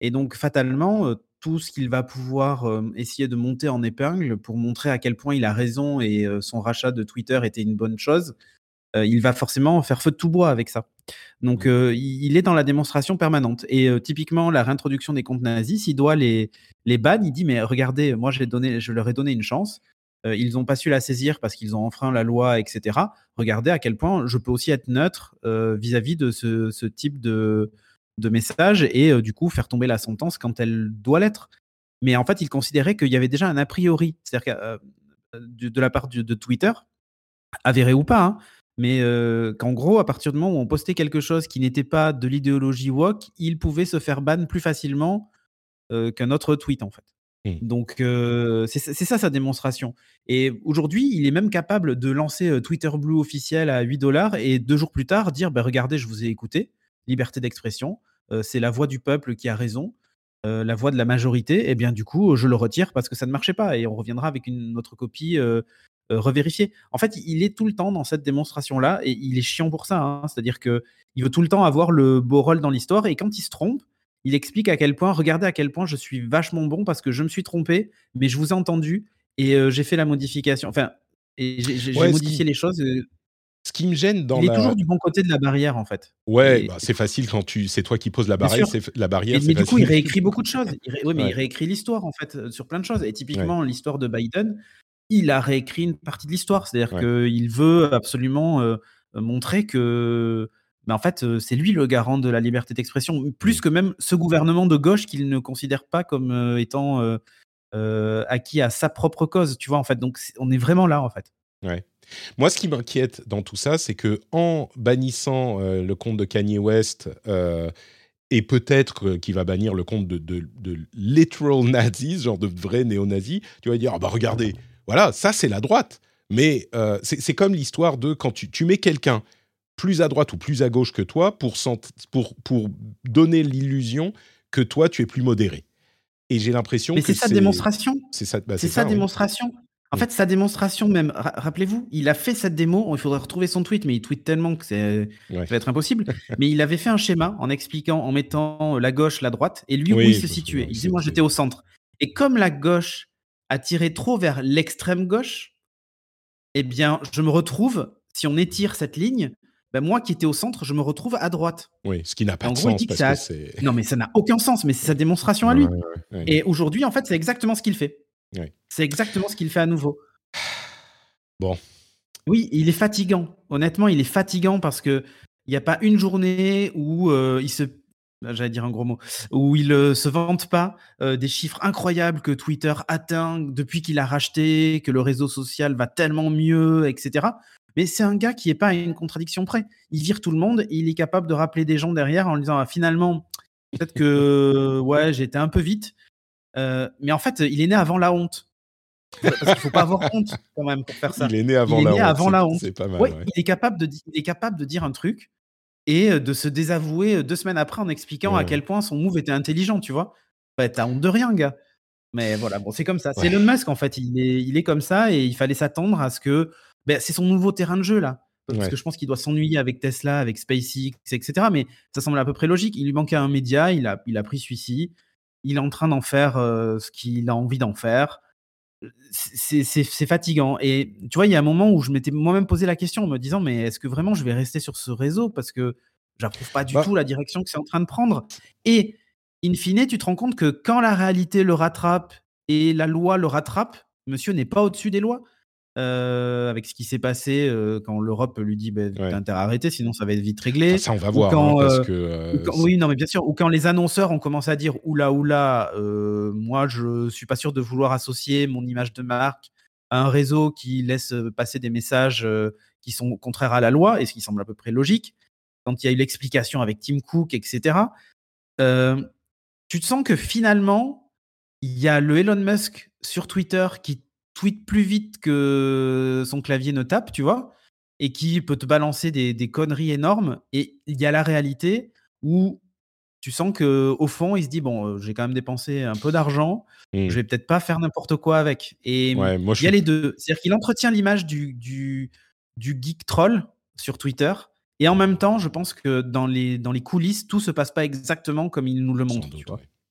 Et donc, fatalement, tout ce qu'il va pouvoir essayer de monter en épingle pour montrer à quel point il a raison et son rachat de Twitter était une bonne chose, il va forcément faire feu de tout bois avec ça. Donc, mmh. il est dans la démonstration permanente. Et typiquement, la réintroduction des comptes nazis, s'il doit les, les ban, il dit Mais regardez, moi, donné, je leur ai donné une chance. ils n'ont pas su la saisir parce qu'ils ont enfreint la loi, etc. Regardez à quel point je peux aussi être neutre vis-à-vis de ce type de, de messages et du coup faire tomber la sentence quand elle doit l'être. Mais en fait, il considérait qu'il y avait déjà un a priori, c'est-à-dire de, la part de, Twitter, avéré ou pas, hein, mais qu'en gros, à partir du moment où on postait quelque chose qui n'était pas de l'idéologie woke, il pouvait se faire ban plus facilement qu'un autre tweet en fait. Mmh. Donc c'est ça sa démonstration. Et aujourd'hui, il est même capable de lancer Twitter Blue officiel à 8 dollars et deux jours plus tard dire bah, regardez, je vous ai écouté liberté d'expression, c'est la voix du peuple qui a raison, la voix de la majorité, et eh bien du coup, je le retire parce que ça ne marchait pas et on reviendra avec une autre copie revérifiée. En fait, il est tout le temps dans cette démonstration-là et il est chiant pour ça. Hein. C'est-à-dire que il veut tout le temps avoir le beau rôle dans l'histoire et quand il se trompe, il explique à quel point, regardez à quel point je suis vachement bon parce que je me suis trompé, mais je vous ai entendu et j'ai fait la modification. Enfin, j'ai modifié les choses. Ce qui me gêne dans il est toujours du bon côté de la barrière en fait. Ouais, bah, c'est facile quand tu, c'est toi qui poses la barrière, c'est la barrière. mais du coup, il réécrit beaucoup de choses. oui, mais il réécrit l'histoire en fait euh, sur plein de choses. Et typiquement, l'histoire de Biden, il a réécrit une partie de l'histoire. C'est-à-dire qu'il veut absolument euh, montrer que, mais en fait, euh, c'est lui le garant de la liberté d'expression, plus que même ce gouvernement de gauche qu'il ne considère pas comme étant acquis à sa propre cause. Tu vois en fait. Donc, on est vraiment là en fait. Ouais. Moi, ce qui m'inquiète dans tout ça, c'est que en bannissant euh, le compte de Kanye West euh, et peut-être qu'il va bannir le compte de, de, literal nazis, genre de vrais néo-nazis, tu vas dire ah bah regardez, voilà, ça c'est la droite. Mais euh, c'est comme l'histoire de quand tu, tu mets quelqu'un plus à droite ou plus à gauche que toi pour, pour, pour donner l'illusion que toi tu es plus modéré. Et j'ai l'impression que c'est sa démonstration. C'est ça, bah, sa démonstration. En fait, sa démonstration même, rappelez-vous, il a fait cette démo, il faudrait retrouver son tweet, mais il tweet tellement que c'est, ça va être impossible. mais il avait fait un schéma en expliquant, en mettant la gauche, la droite, et lui où il se situait. Il disait, moi j'étais au centre. Et comme la gauche a tiré trop vers l'extrême gauche, eh bien, je me retrouve, si on étire cette ligne, ben moi qui étais au centre, je me retrouve à droite. Oui, ce qui n'a pas de sens. Parce que non, mais ça n'a aucun sens, mais c'est sa démonstration à lui. Et aujourd'hui, en fait, c'est exactement ce qu'il fait. C'est exactement ce qu'il fait à nouveau. Bon. Oui, il est fatigant. Honnêtement, il est fatigant parce que il n'y a pas une journée où euh, il se j'allais dire un gros mot, où il euh, se vante pas euh, des chiffres incroyables que Twitter atteint depuis qu'il a racheté, que le réseau social va tellement mieux, etc. Mais c'est un gars qui n'est pas à une contradiction près. Il vire tout le monde et il est capable de rappeler des gens derrière en disant ah, finalement, peut-être que ouais, j'étais un peu vite, euh, mais en fait, il est né avant la honte. Parce qu'il faut pas avoir honte quand même pour faire ça. Il est né avant, la, honte, avant la honte. C'est pas mal. Il, est capable de, il est capable de dire un truc et de se désavouer deux semaines après en expliquant à quel point son move était intelligent, tu vois? Bah, T'as honte de rien, gars. Mais voilà, bon, c'est comme ça. C'est Elon Musk, en fait. Il est, il est comme ça et il fallait s'attendre à ce que. Ben, c'est son nouveau terrain de jeu, là. Parce que je pense qu'il doit s'ennuyer avec Tesla, avec SpaceX, etc. Mais ça semble à peu près logique. Il lui manquait un média, il a, il a pris celui-ci il est en train d'en faire ce qu'il a envie d'en faire. C'est fatigant. Et tu vois, il y a un moment où je m'étais moi-même posé la question en me disant, mais est-ce que vraiment je vais rester sur ce réseau? Parce que j'approuve pas du bah tout la direction que c'est en train de prendre. Et in fine, tu te rends compte que quand la réalité le rattrape et la loi le rattrape, monsieur n'est pas au-dessus des lois. Euh, avec ce qui s'est passé euh, quand l'Europe lui dit bah, t'as intérêt à arrêter, sinon ça va être vite réglé. ça, on va voir. Quand, hein, parce euh, que, oui, non, mais bien sûr. Ou quand les annonceurs ont commencé à dire oula, oula, moi je suis pas sûr de vouloir associer mon image de marque à un réseau qui laisse passer des messages qui sont contraires à la loi, et ce qui semble à peu près logique. Quand il y a eu l'explication avec Tim Cook, etc., tu te sens que finalement, il y a le Elon Musk sur Twitter qui tweet plus vite que son clavier ne tape, tu vois, et qui peut te balancer des, conneries énormes. Et il y a la réalité où tu sens que au fond, il se dit bon, euh, j'ai quand même dépensé un peu d'argent, mmh. je vais peut-être pas faire n'importe quoi avec. Et il y a les deux. C'est-à-dire qu'il entretient l'image du, du, du geek troll sur Twitter Et en même temps, je pense que dans les, dans les coulisses, tout se passe pas exactement comme ils nous le montrent.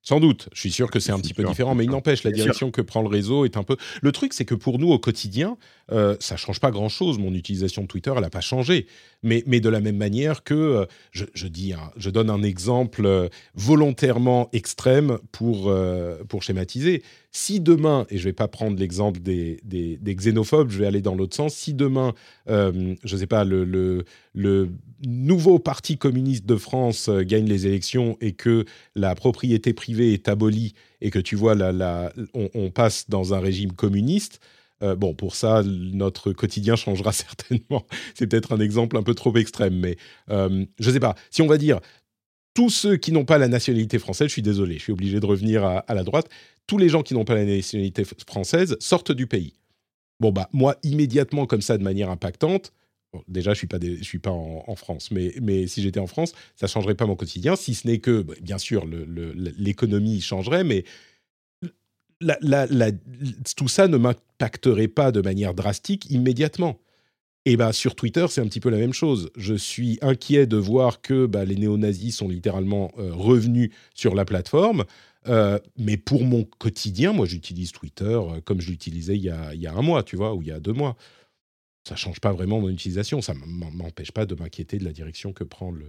Sans doute, je suis sûr que c'est un petit peu différent, mais il n'empêche, la direction que prend le réseau est un peu. Le truc, c'est que pour nous, au quotidien, euh, ça change pas grand-chose. Mon utilisation de Twitter, elle n'a pas changé. Mais, mais de la même manière que, euh, je, je, dis, je donne un exemple euh, volontairement extrême pour, euh, pour schématiser. Si demain, et je vais pas prendre l'exemple des, xénophobes, je vais aller dans l'autre sens, si demain, je ne sais pas, le, nouveau parti communiste de France gagne les élections et que la propriété privée est abolie et que tu vois, la, on, passe dans un régime communiste, euh, bon, pour ça, notre quotidien changera certainement. C'est peut-être un exemple un peu trop extrême, mais euh, je ne sais pas. Si on va dire tous ceux qui n'ont pas la nationalité française, je suis désolé, je suis obligé de revenir à, la droite, tous les gens qui n'ont pas la nationalité française sortent du pays. Bon, bah, moi, immédiatement, comme ça, de manière impactante, déjà, je suis pas, je suis pas en, France, mais, mais si j'étais en France, ça changerait pas mon quotidien, si ce n'est que, bah, bien sûr, l'économie changerait, mais tout ça ne m'impacterait pas de manière drastique immédiatement. Et ben sur Twitter, c'est un petit peu la même chose. Je suis inquiet de voir que bah, les néo-nazis sont littéralement euh, revenus sur la plateforme. Euh, mais pour mon quotidien, moi, j'utilise Twitter euh, comme je l'utilisais il, il, y a un mois, tu vois, ou il y a deux mois. Ça change pas vraiment mon utilisation. Ça m'empêche pas de m'inquiéter de la direction que prend le,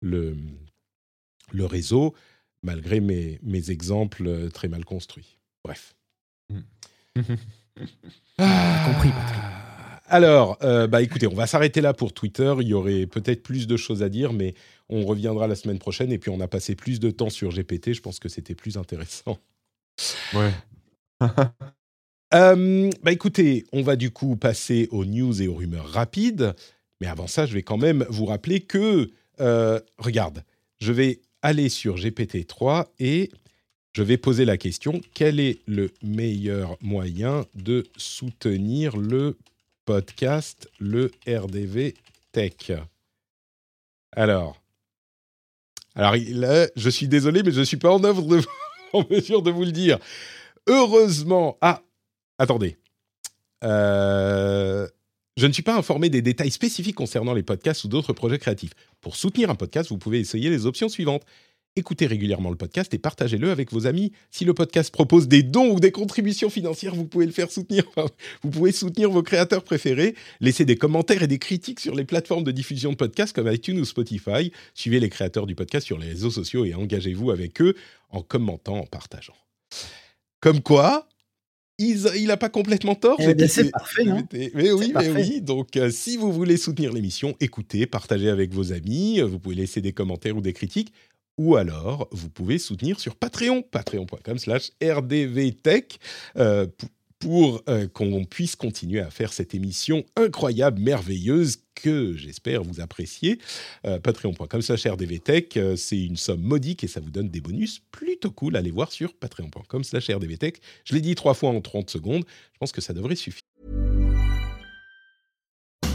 le, le réseau, malgré mes, mes exemples très mal construits. Bref. ah, compris, Patrick. Alors, euh, bah écoutez, on va s'arrêter là pour Twitter. Il y aurait peut-être plus de choses à dire, mais on reviendra la semaine prochaine. Et puis, on a passé plus de temps sur GPT. Je pense que c'était plus intéressant. Ouais. euh, bah écoutez, on va du coup passer aux news et aux rumeurs rapides. Mais avant ça, je vais quand même vous rappeler que, euh, regarde, je vais aller sur GPT-3 et je vais poser la question, quel est le meilleur moyen de soutenir le podcast, le RDV Tech Alors, alors je suis désolé, mais je ne suis pas en, œuvre de, mesure de vous le dire. Heureusement, ah, attendez. Euh, je ne suis pas informé des détails spécifiques concernant les podcasts ou d'autres projets créatifs. Pour soutenir un podcast, vous pouvez essayer les options suivantes écoutez régulièrement le podcast et partagez-le avec vos amis. Si le podcast propose des dons ou des contributions financières, vous pouvez le faire soutenir. vous pouvez soutenir vos créateurs préférés. Laissez des commentaires et des critiques sur les plateformes de diffusion de podcasts comme iTunes ou Spotify. Suivez les créateurs du podcast sur les réseaux sociaux et engagez-vous avec eux en commentant, en partageant. Comme quoi, il n'a pas complètement tort. Eh c'est parfait, non Mais oui, mais oui. Donc, euh, si vous voulez soutenir l'émission, écoutez, partagez avec vos amis. Vous pouvez laisser des commentaires ou des critiques ou alors vous pouvez soutenir sur Patreon, patreon.com slash rdvtech, euh, pour euh, qu'on puisse continuer à faire cette émission incroyable, merveilleuse, que j'espère vous apprécier. Euh, patreon.com slash rdvtech, c'est une somme modique et ça vous donne des bonus plutôt cool. Allez voir sur patreon.com slash rdvtech. Je l'ai dit trois fois en 30 secondes, je pense que ça devrait suffire.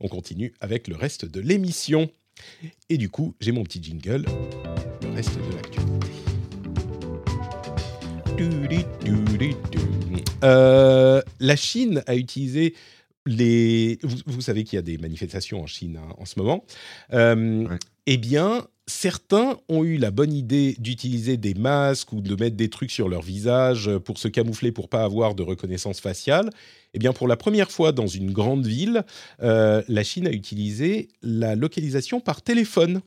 On continue avec le reste de l'émission. Et du coup, j'ai mon petit jingle, le reste de l'actualité. Euh, la Chine a utilisé les. Vous, savez qu'il y a des manifestations en Chine hein, en ce moment. Euh, Eh bien, certains ont eu la bonne idée d'utiliser des masques ou de mettre des trucs sur leur visage pour se camoufler pour pas avoir de reconnaissance faciale. Eh bien, pour la première fois dans une grande ville, euh, la Chine a utilisé la localisation par téléphone.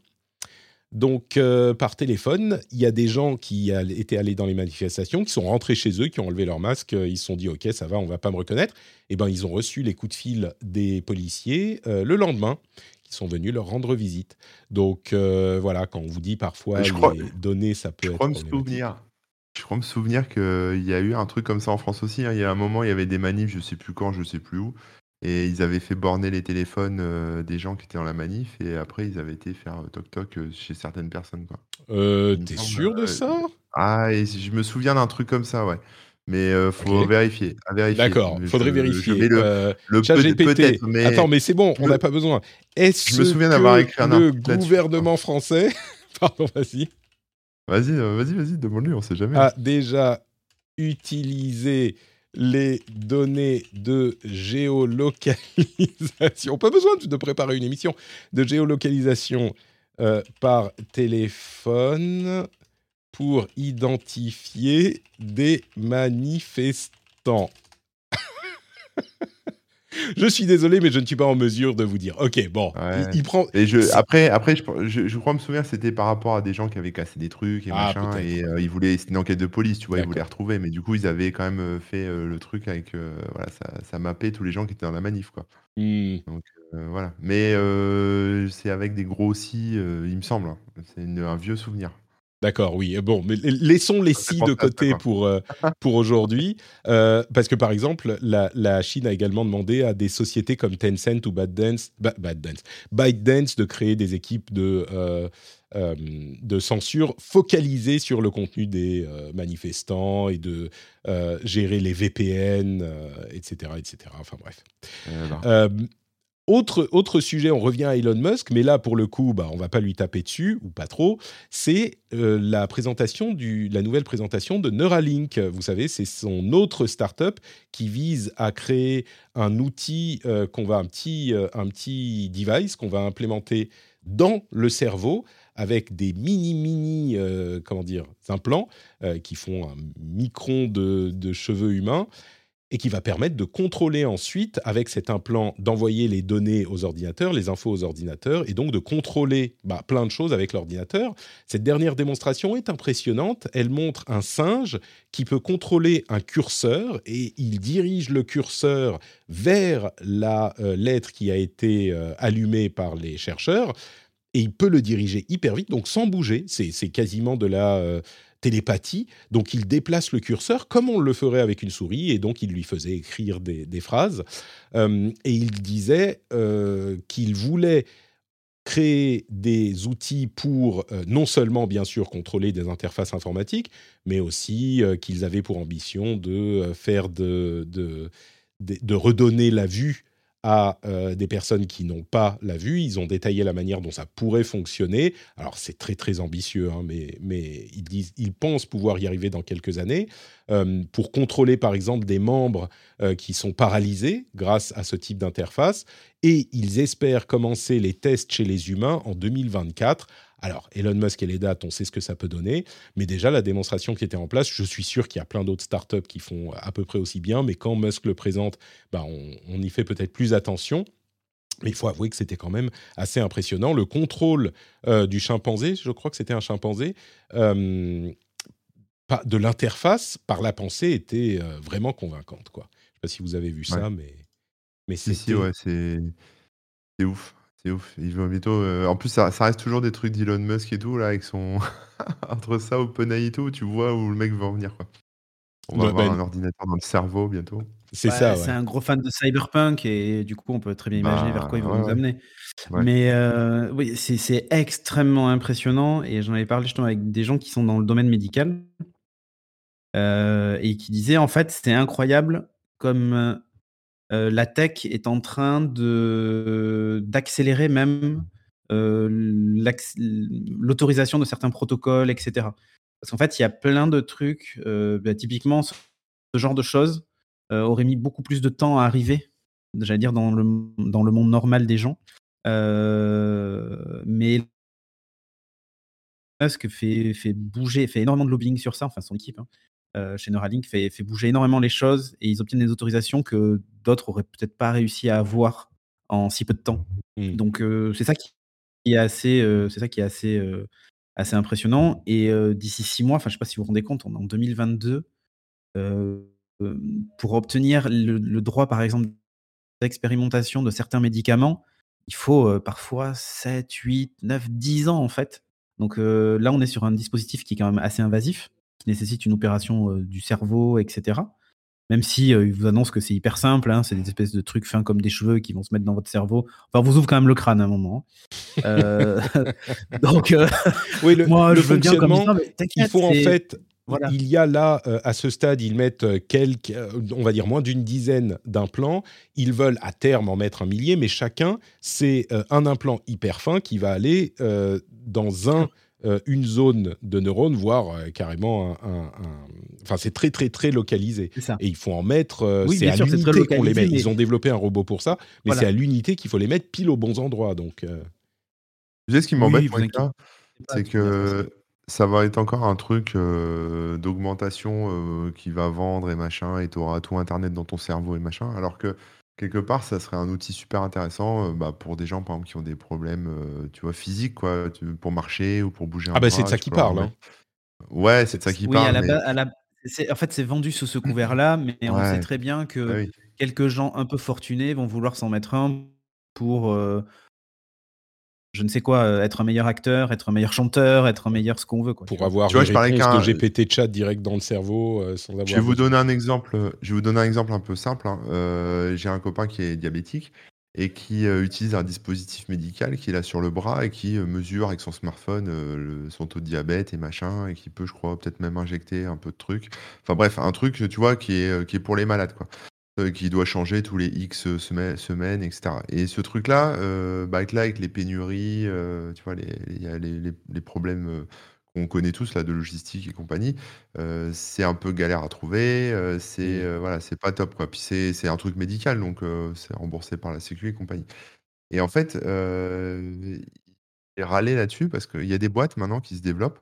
Donc, euh, par téléphone, il y a des gens qui étaient allés dans les manifestations, qui sont rentrés chez eux, qui ont enlevé leur masque, ils se sont dit OK, ça va, on va pas me reconnaître. Eh bien, ils ont reçu les coups de fil des policiers euh, le lendemain sont venus leur rendre visite. Donc euh, voilà, quand on vous dit parfois je les données, ça peut je être. Crois me souvenir. Je crois me souvenir qu'il y a eu un truc comme ça en France aussi. Hein. Il y a un moment, il y avait des manifs, je sais plus quand, je sais plus où, et ils avaient fait borner les téléphones euh, des gens qui étaient dans la manif, et après ils avaient été faire toc toc euh, chez certaines personnes. Quoi. T'es sûr de ça? Ah, et je me souviens d'un truc comme ça, ouais. Mais il faut vérifier, D'accord, il faudrait vérifier. le, le chat GPT. Mais... Attends, mais c'est bon, on n'a pas besoin. Est-ce je me souviens d'avoir écrit un le gouvernement français, pardon, vas-y. Vas-y, vas-y, vas-y, demande-lui, on sait jamais. A déjà utilisé les données de géolocalisation. Pas besoin de préparer une émission de géolocalisation euh, par téléphone pour identifier des manifestants. je suis désolé, mais je ne suis pas en mesure de vous dire. Ok, bon, il, prend. Et je, après, après, je, je, crois me souvenir, c'était par rapport à des gens qui avaient cassé des trucs et ah, machin, et euh, ils voulaient, c'était une enquête de police, tu vois, ils voulaient retrouver, mais du coup, ils avaient quand même euh, fait euh, le truc avec, voilà, ça, ça mappait tous les gens qui étaient dans la manif, quoi. Mmh. Donc voilà, mais c'est avec des gros si, il me semble. Hein. C'est un vieux souvenir. D'accord, oui. Bon, mais laissons les si de côté pour, euh, pour aujourd'hui. Euh, parce que, par exemple, la, Chine a également demandé à des sociétés comme Tencent ou ByteDance, ByteDance, ByteDance de créer des équipes de, euh, de censure focalisées sur le contenu des manifestants et de gérer les VPN, etc., etc. Enfin bref. Autre, autre sujet, on revient à Elon Musk, mais là, pour le coup, bah, on va pas lui taper dessus, ou pas trop, c'est euh, la présentation du, la nouvelle présentation de Neuralink. Vous savez, c'est son autre startup qui vise à créer un outil, euh, qu'on va, un petit, euh, un petit device qu'on va implémenter dans le cerveau avec des mini mini comment dire implants qui font un micron de, de cheveux humains et qui va permettre de contrôler ensuite, avec cet implant, d'envoyer les données aux ordinateurs, les infos aux ordinateurs, et donc de contrôler bah, plein de choses avec l'ordinateur. Cette dernière démonstration est impressionnante. Elle montre un singe qui peut contrôler un curseur, et il dirige le curseur vers la euh, lettre qui a été euh, allumée par les chercheurs, et il peut le diriger hyper vite, donc sans bouger. C'est quasiment de la... Euh, télépathie. Donc il déplace le curseur comme on le ferait avec une souris et donc il lui faisait écrire des, phrases. Euh, et il disait euh, qu'il voulait créer des outils pour euh, non seulement bien sûr contrôler des interfaces informatiques, mais aussi qu'ils avaient pour ambition de faire de, de redonner la vue à euh, des personnes qui n'ont pas la vue. Ils ont détaillé la manière dont ça pourrait fonctionner. Alors c'est très très ambitieux, hein, mais, ils pensent pouvoir y arriver dans quelques années euh, pour contrôler par exemple des membres euh, qui sont paralysés grâce à ce type d'interface. Et ils espèrent commencer les tests chez les humains en 2024 alors, Elon Musk et les dates, on sait ce que ça peut donner, mais déjà la démonstration qui était en place, je suis sûr qu'il y a plein d'autres startups qui font à peu près aussi bien, mais quand Musk le présente, bah, on, y fait peut-être plus attention. Mais il faut avouer que c'était quand même assez impressionnant. Le contrôle euh, du chimpanzé, je crois que c'était un chimpanzé, euh, de l'interface par la pensée était euh, vraiment convaincante. Quoi. Je ne sais pas si vous avez vu ça, mais, mais c'est... Si, ouais, c'est ouf. C'est ouf. Il veut bientôt. Euh, en plus, ça, reste toujours des trucs d'Elon Musk et tout, là, avec son. Entre ça, OpenAI et tout, tu vois où le mec va en venir, quoi. On va avoir ben un ordinateur dans le cerveau bientôt. C'est ça, C'est un gros fan de cyberpunk et du coup, on peut très bien imaginer vers quoi il va bah, nous amener. Mais euh, oui, c'est extrêmement impressionnant et j'en avais parlé justement avec des gens qui sont dans le domaine médical euh, et qui disaient en fait, c'était incroyable comme euh, la tech est en train d'accélérer même euh, l'autorisation de certains protocoles, etc. Parce qu'en fait, il y a plein de trucs, euh, bah, typiquement, ce genre de choses aurait mis beaucoup plus de temps à arriver, j'allais dire, dans le, monde normal des gens. mais Musk fait, bouger, fait énormément de lobbying sur ça, enfin son équipe, hein, euh, chez Neuralink, fait, fait bouger énormément les choses et ils obtiennent des autorisations que d'autres auraient peut-être pas réussi à avoir en si peu de temps. Mm. Donc euh, c'est ça qui est assez, euh, c'est ça qui est assez, euh, assez impressionnant. Et euh, d'ici six mois, enfin je sais pas si vous vous rendez compte, on est en 2022. euh, euh, pour obtenir le, le droit, par exemple, d'expérimentation de certains médicaments, il faut euh, parfois 7, 8, 9, 10 ans en fait. Donc euh, là, on est sur un dispositif qui est quand même assez invasif, qui nécessite une opération euh, du cerveau, etc. Même si euh, il vous annonce que c'est hyper simple, hein, c'est des espèces de trucs fins comme des cheveux qui vont se mettre dans votre cerveau. Enfin, vous ouvre quand même le crâne à un moment. hein. Euh, donc, Oui, le, moi, le je veux bien comme histoire, mais il faut en fait, voilà. il y a là, euh, à ce stade, ils mettent quelques, euh, on va dire moins d'une dizaine d'implants. Ils veulent à terme en mettre un millier, mais chacun, c'est euh, un implant hyper fin qui va aller dans un, une zone de neurones, voire euh, carrément un, un- un- Enfin, c'est très, très, très localisé. Et il faut en mettre, euh, Oui, c'est à l'unité qu'on les met. Ils ont développé un robot pour ça, mais Voilà. c'est à l'unité qu'il faut les mettre pile aux bons endroits. Donc, euh, Tu sais ce qui Oui, m'embête, pas, c'est que ça va être encore un truc euh, d'augmentation euh, qui va vendre et machin, et tu auras tout Internet dans ton cerveau et machin, alors que quelque part, ça serait un outil super intéressant euh, bah, pour des gens, par exemple, qui ont des problèmes, euh, tu vois, physiques, quoi, tu- pour marcher ou pour bouger un ah bah c'est de bras, ça tu qu'il peux leur parle. hein. Ouais, c'est de ça qui Oui, à parle, la mais base, à la- c'est- en fait, c'est vendu sous ce couvert-là, mais on sait ouais, très bien ah que oui. quelques gens un peu fortunés vont vouloir s'en mettre un pour, euh, je ne sais quoi, euh, être un meilleur acteur, être un meilleur chanteur, être un meilleur ce qu'on veut. Quoi, Pour avoir Tu vois, je parlais qu'un- GPT chat direct dans le cerveau euh, sans avoir Je vais vous donner un exemple. Je vais vous donner un exemple un peu simple. hein. Euh, j'ai un copain qui est diabétique et qui euh, utilise un dispositif médical qu'il a sur le bras et qui euh, mesure avec son smartphone euh, le- son taux de diabète et machin et qui peut, je crois, peut-être même injecter un peu de trucs. Enfin bref, un truc, tu vois, qui est, qui est pour les malades, quoi. Euh, qui doit changer tous les X semaines, semaines etc. Et ce truc-là, euh, bah, avec, là, avec les pénuries, euh, tu vois, les, les, les- les problèmes euh, qu'on connaît tous, là, de logistique et compagnie, euh, c'est un peu galère à trouver, euh, c'est Mm. euh, voilà, c'est pas top, quoi. Puis c'est c'est un truc médical, donc euh, c'est remboursé par la Sécu et compagnie. Et en fait, euh, il râlé là-dessus parce qu'il y a des boîtes maintenant qui se développent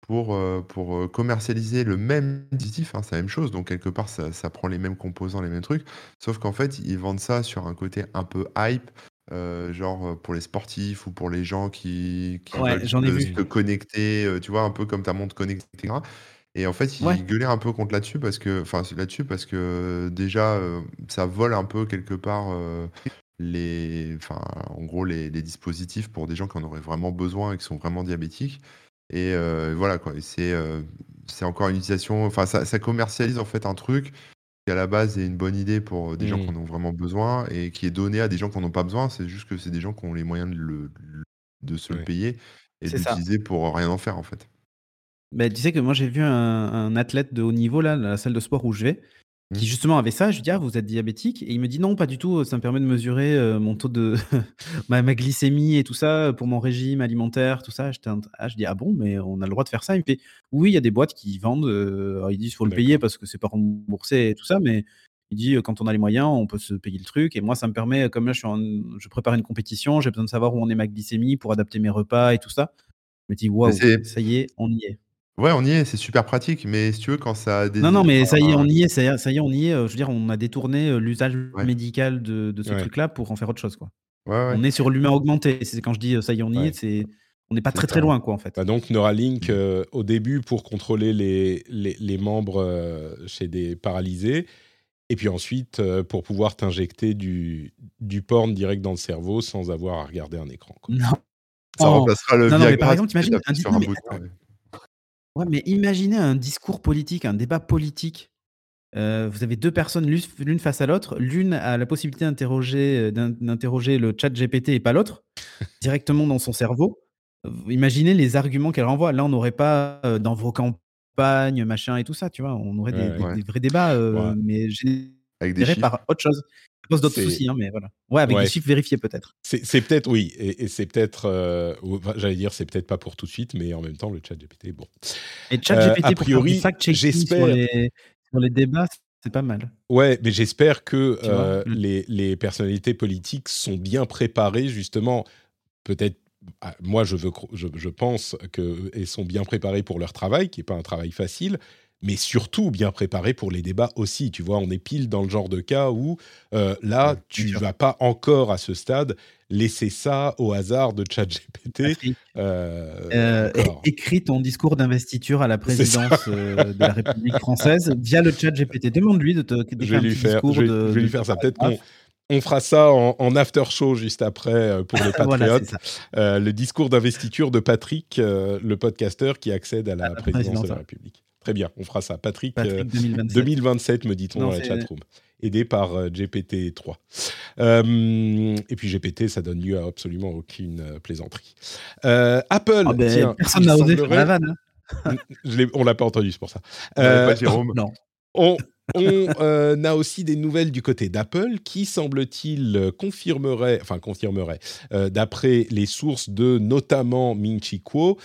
pour, euh, pour euh, commercialiser le même dispositif, hein, c'est la même chose, donc quelque part ça, ça prend les mêmes composants, les mêmes trucs, sauf qu'en fait ils vendent ça sur un côté un peu hype, euh, genre pour les sportifs ou pour les gens qui, qui Ouais, veulent ai se, vu. se connecter, tu vois, un peu comme ta montre connectée, etc. Et en fait, ils Ouais. gueulaient un peu contre là-dessus parce que, enfin, là-dessus parce que déjà, euh, ça vole un peu quelque part euh, les, enfin, en gros, les, les dispositifs pour des gens qui en auraient vraiment besoin et qui sont vraiment diabétiques. Et euh, voilà quoi. C'est, euh, c'est encore une utilisation. Enfin, ça, ça commercialise en fait un truc qui à la base est une bonne idée pour des gens qui en ont vraiment besoin et qui est donné à des gens qui n'en ont pas besoin. C'est juste que c'est des gens qui ont les moyens de, le, de se le payer et l'utiliser pour rien en faire en fait. Mais tu sais que moi j'ai vu un, un athlète de haut niveau là, dans la salle de sport où je vais, qui Mm. justement avait ça. Je lui dis ah vous êtes diabétique et il me dit non pas du tout. Ça me permet de mesurer euh, mon taux de ma, ma glycémie et tout ça pour mon régime alimentaire, tout ça. Un- ah, je dis ah bon mais on a le droit de faire ça? Il me fait oui il y a des boîtes qui vendent. euh, alors ils disent faut le payer parce que c'est pas remboursé et tout ça, mais il dit euh, quand on a les moyens on peut se payer le truc et moi ça me permet comme là je suis en- je prépare une compétition, j'ai besoin de savoir où en est ma glycémie pour adapter mes repas et tout ça. Je me dis waouh ça y est on y est. ouais, on y est, c'est super pratique. Mais si tu veux, quand ça a des, Non, non, mais ça y est, on y est, ça y est, ça y est, on y est. euh, Je veux dire, on a détourné euh, l'usage ouais, médical de, de ce Ouais. truc-là pour en faire autre chose, quoi. ouais, ouais, On est sur l'humain augmenté. C'est quand je dis euh, ça y est, on y Ouais. est, c'est on n'est pas c'est très ça. très loin, quoi, en fait. Bah donc Neuralink, euh, au début, pour contrôler les, les, les membres euh, chez des paralysés, et puis ensuite, euh, pour pouvoir t'injecter du, du porn direct dans le cerveau sans avoir à regarder un écran. quoi. Non, Ça Oh. remplacera le non, non, mais par exemple, si tu imagine un, sur non, un mais bouton. Ouais. Mais imaginez un discours politique, un débat politique. Euh, vous avez deux personnes l'une l'une face à l'autre. L'une a la possibilité d'interroger d'in- d'interroger le chat GPT et pas l'autre, directement dans son cerveau. Imaginez les arguments qu'elle renvoie. Là, on n'aurait pas euh, dans vos campagnes, machin et tout ça, tu vois. On aurait des, Ouais, des- Ouais. des vrais débats, euh, Ouais. mais Avec des générés chiffres. par autre chose. Ça pose d'autres soucis, hein, mais voilà. Ouais, avec ouais, des chiffres vérifiés peut-être. c'est peut-être oui, et, et c'est peut-être, euh, j'allais dire, c'est peut-être pas pour tout de suite, mais en même temps, le chat GPT, bon. Et chat Euh, GPT a faire du priori, fact-checking sur j'espère. les, sur les débats, c'est pas mal. Ouais, mais j'espère que euh, le- les, les personnalités politiques sont bien préparées, justement, peut-être ah, moi, je, veux, je, je pense qu'elles sont bien préparées pour leur travail, qui n'est pas un travail facile, mais surtout bien préparées pour les débats aussi. Tu vois, on est pile dans le genre de cas où euh, là, tu ne vas pas encore à ce stade laisser ça au hasard de ChatGPT. Euh, euh, écris ton discours d'investiture à la présidence de la République française via le ChatGPT. Demande-lui de te je vais lui faire, je vais, lui faire ça. Peut-être qu'on on fera ça en, after show juste après pour les patriotes. le discours d'investiture de Patrick, le podcasteur qui accède à la, présidence de la République. Très bien, on fera ça. Patrick, 2027. Euh, me dit-on dans la chatroom. Aidé par euh, GPT-3. Euh, et puis GPT, ça donne lieu à absolument aucune plaisanterie. Apple, ben, personne n'a osé faire la vanne. Hein. on l'a pas entendu, c'est pour ça. pas Jérôme. Non. On, on a aussi des nouvelles du côté d'Apple qui, semble-t-il, confirmerait, enfin confirmerait, d'après les sources de notamment Ming Chi Kuo,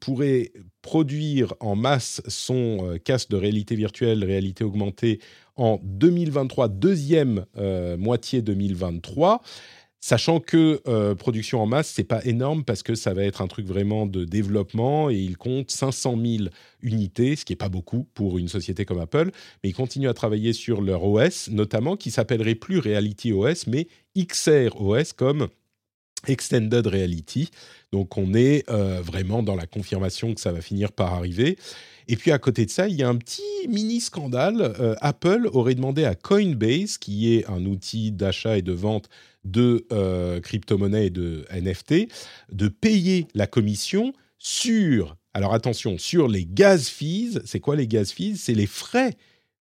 pourrait produire en masse son euh, casque de réalité virtuelle, réalité augmentée en 2023, deuxième euh, moitié 2023. Sachant que euh, production en masse, c'est pas énorme parce que ça va être un truc vraiment de développement et il compte 500 000 unités, ce qui est pas beaucoup pour une société comme Apple. Mais ils continuent à travailler sur leur OS, notamment qui s'appellerait plus Reality OS, mais XR OS comme Extended Reality. Donc on est euh, vraiment dans la confirmation que ça va finir par arriver. Et puis à côté de ça, il y a un petit mini scandale. Euh, Apple aurait demandé à Coinbase, qui est un outil d'achat et de vente de euh, crypto-monnaies et de NFT, de payer la commission sur, alors attention, sur les gas fees. C'est quoi les gas fees? C'est les frais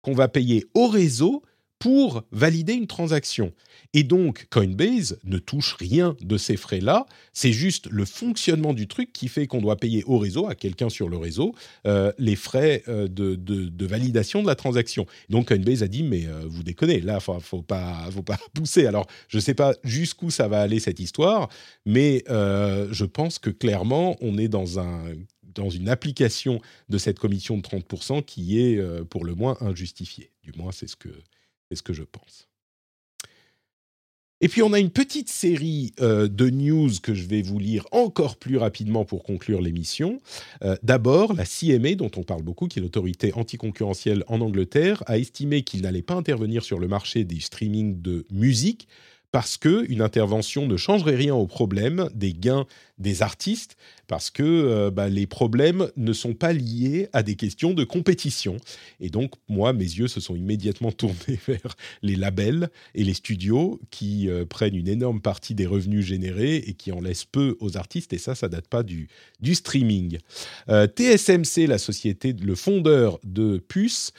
qu'on va payer au réseau pour valider une transaction. Et donc, Coinbase ne touche rien de ces frais-là. C'est juste le fonctionnement du truc qui fait qu'on doit payer au réseau, à quelqu'un sur le réseau, euh, les frais euh, de, validation de la transaction. Donc, Coinbase a dit, mais euh, vous déconnez, là, il ne faut pas, faut pas pousser. Alors, je ne sais pas jusqu'où ça va aller cette histoire, mais je pense que clairement, on est dans un dans une application de cette commission de 30% qui est pour le moins injustifiée. Du moins, c'est ce que, c'est ce que je pense. Et puis on a une petite série euh, de news que je vais vous lire encore plus rapidement pour conclure l'émission. Euh, d'abord, la CMA, dont on parle beaucoup, qui est l'autorité anticoncurrentielle en Angleterre, a estimé qu'il n'allait pas intervenir sur le marché du streaming de musique parce que une intervention ne changerait rien au problème des gains des artistes, parce que euh, bah, les problèmes ne sont pas liés à des questions de compétition. Et donc, moi, mes yeux se sont immédiatement tournés vers les labels et les studios qui euh, prennent une énorme partie des revenus générés et qui en laissent peu aux artistes. Et ça, ça date pas du, du streaming. Euh, TSMC, la société, le fondeur de Puce,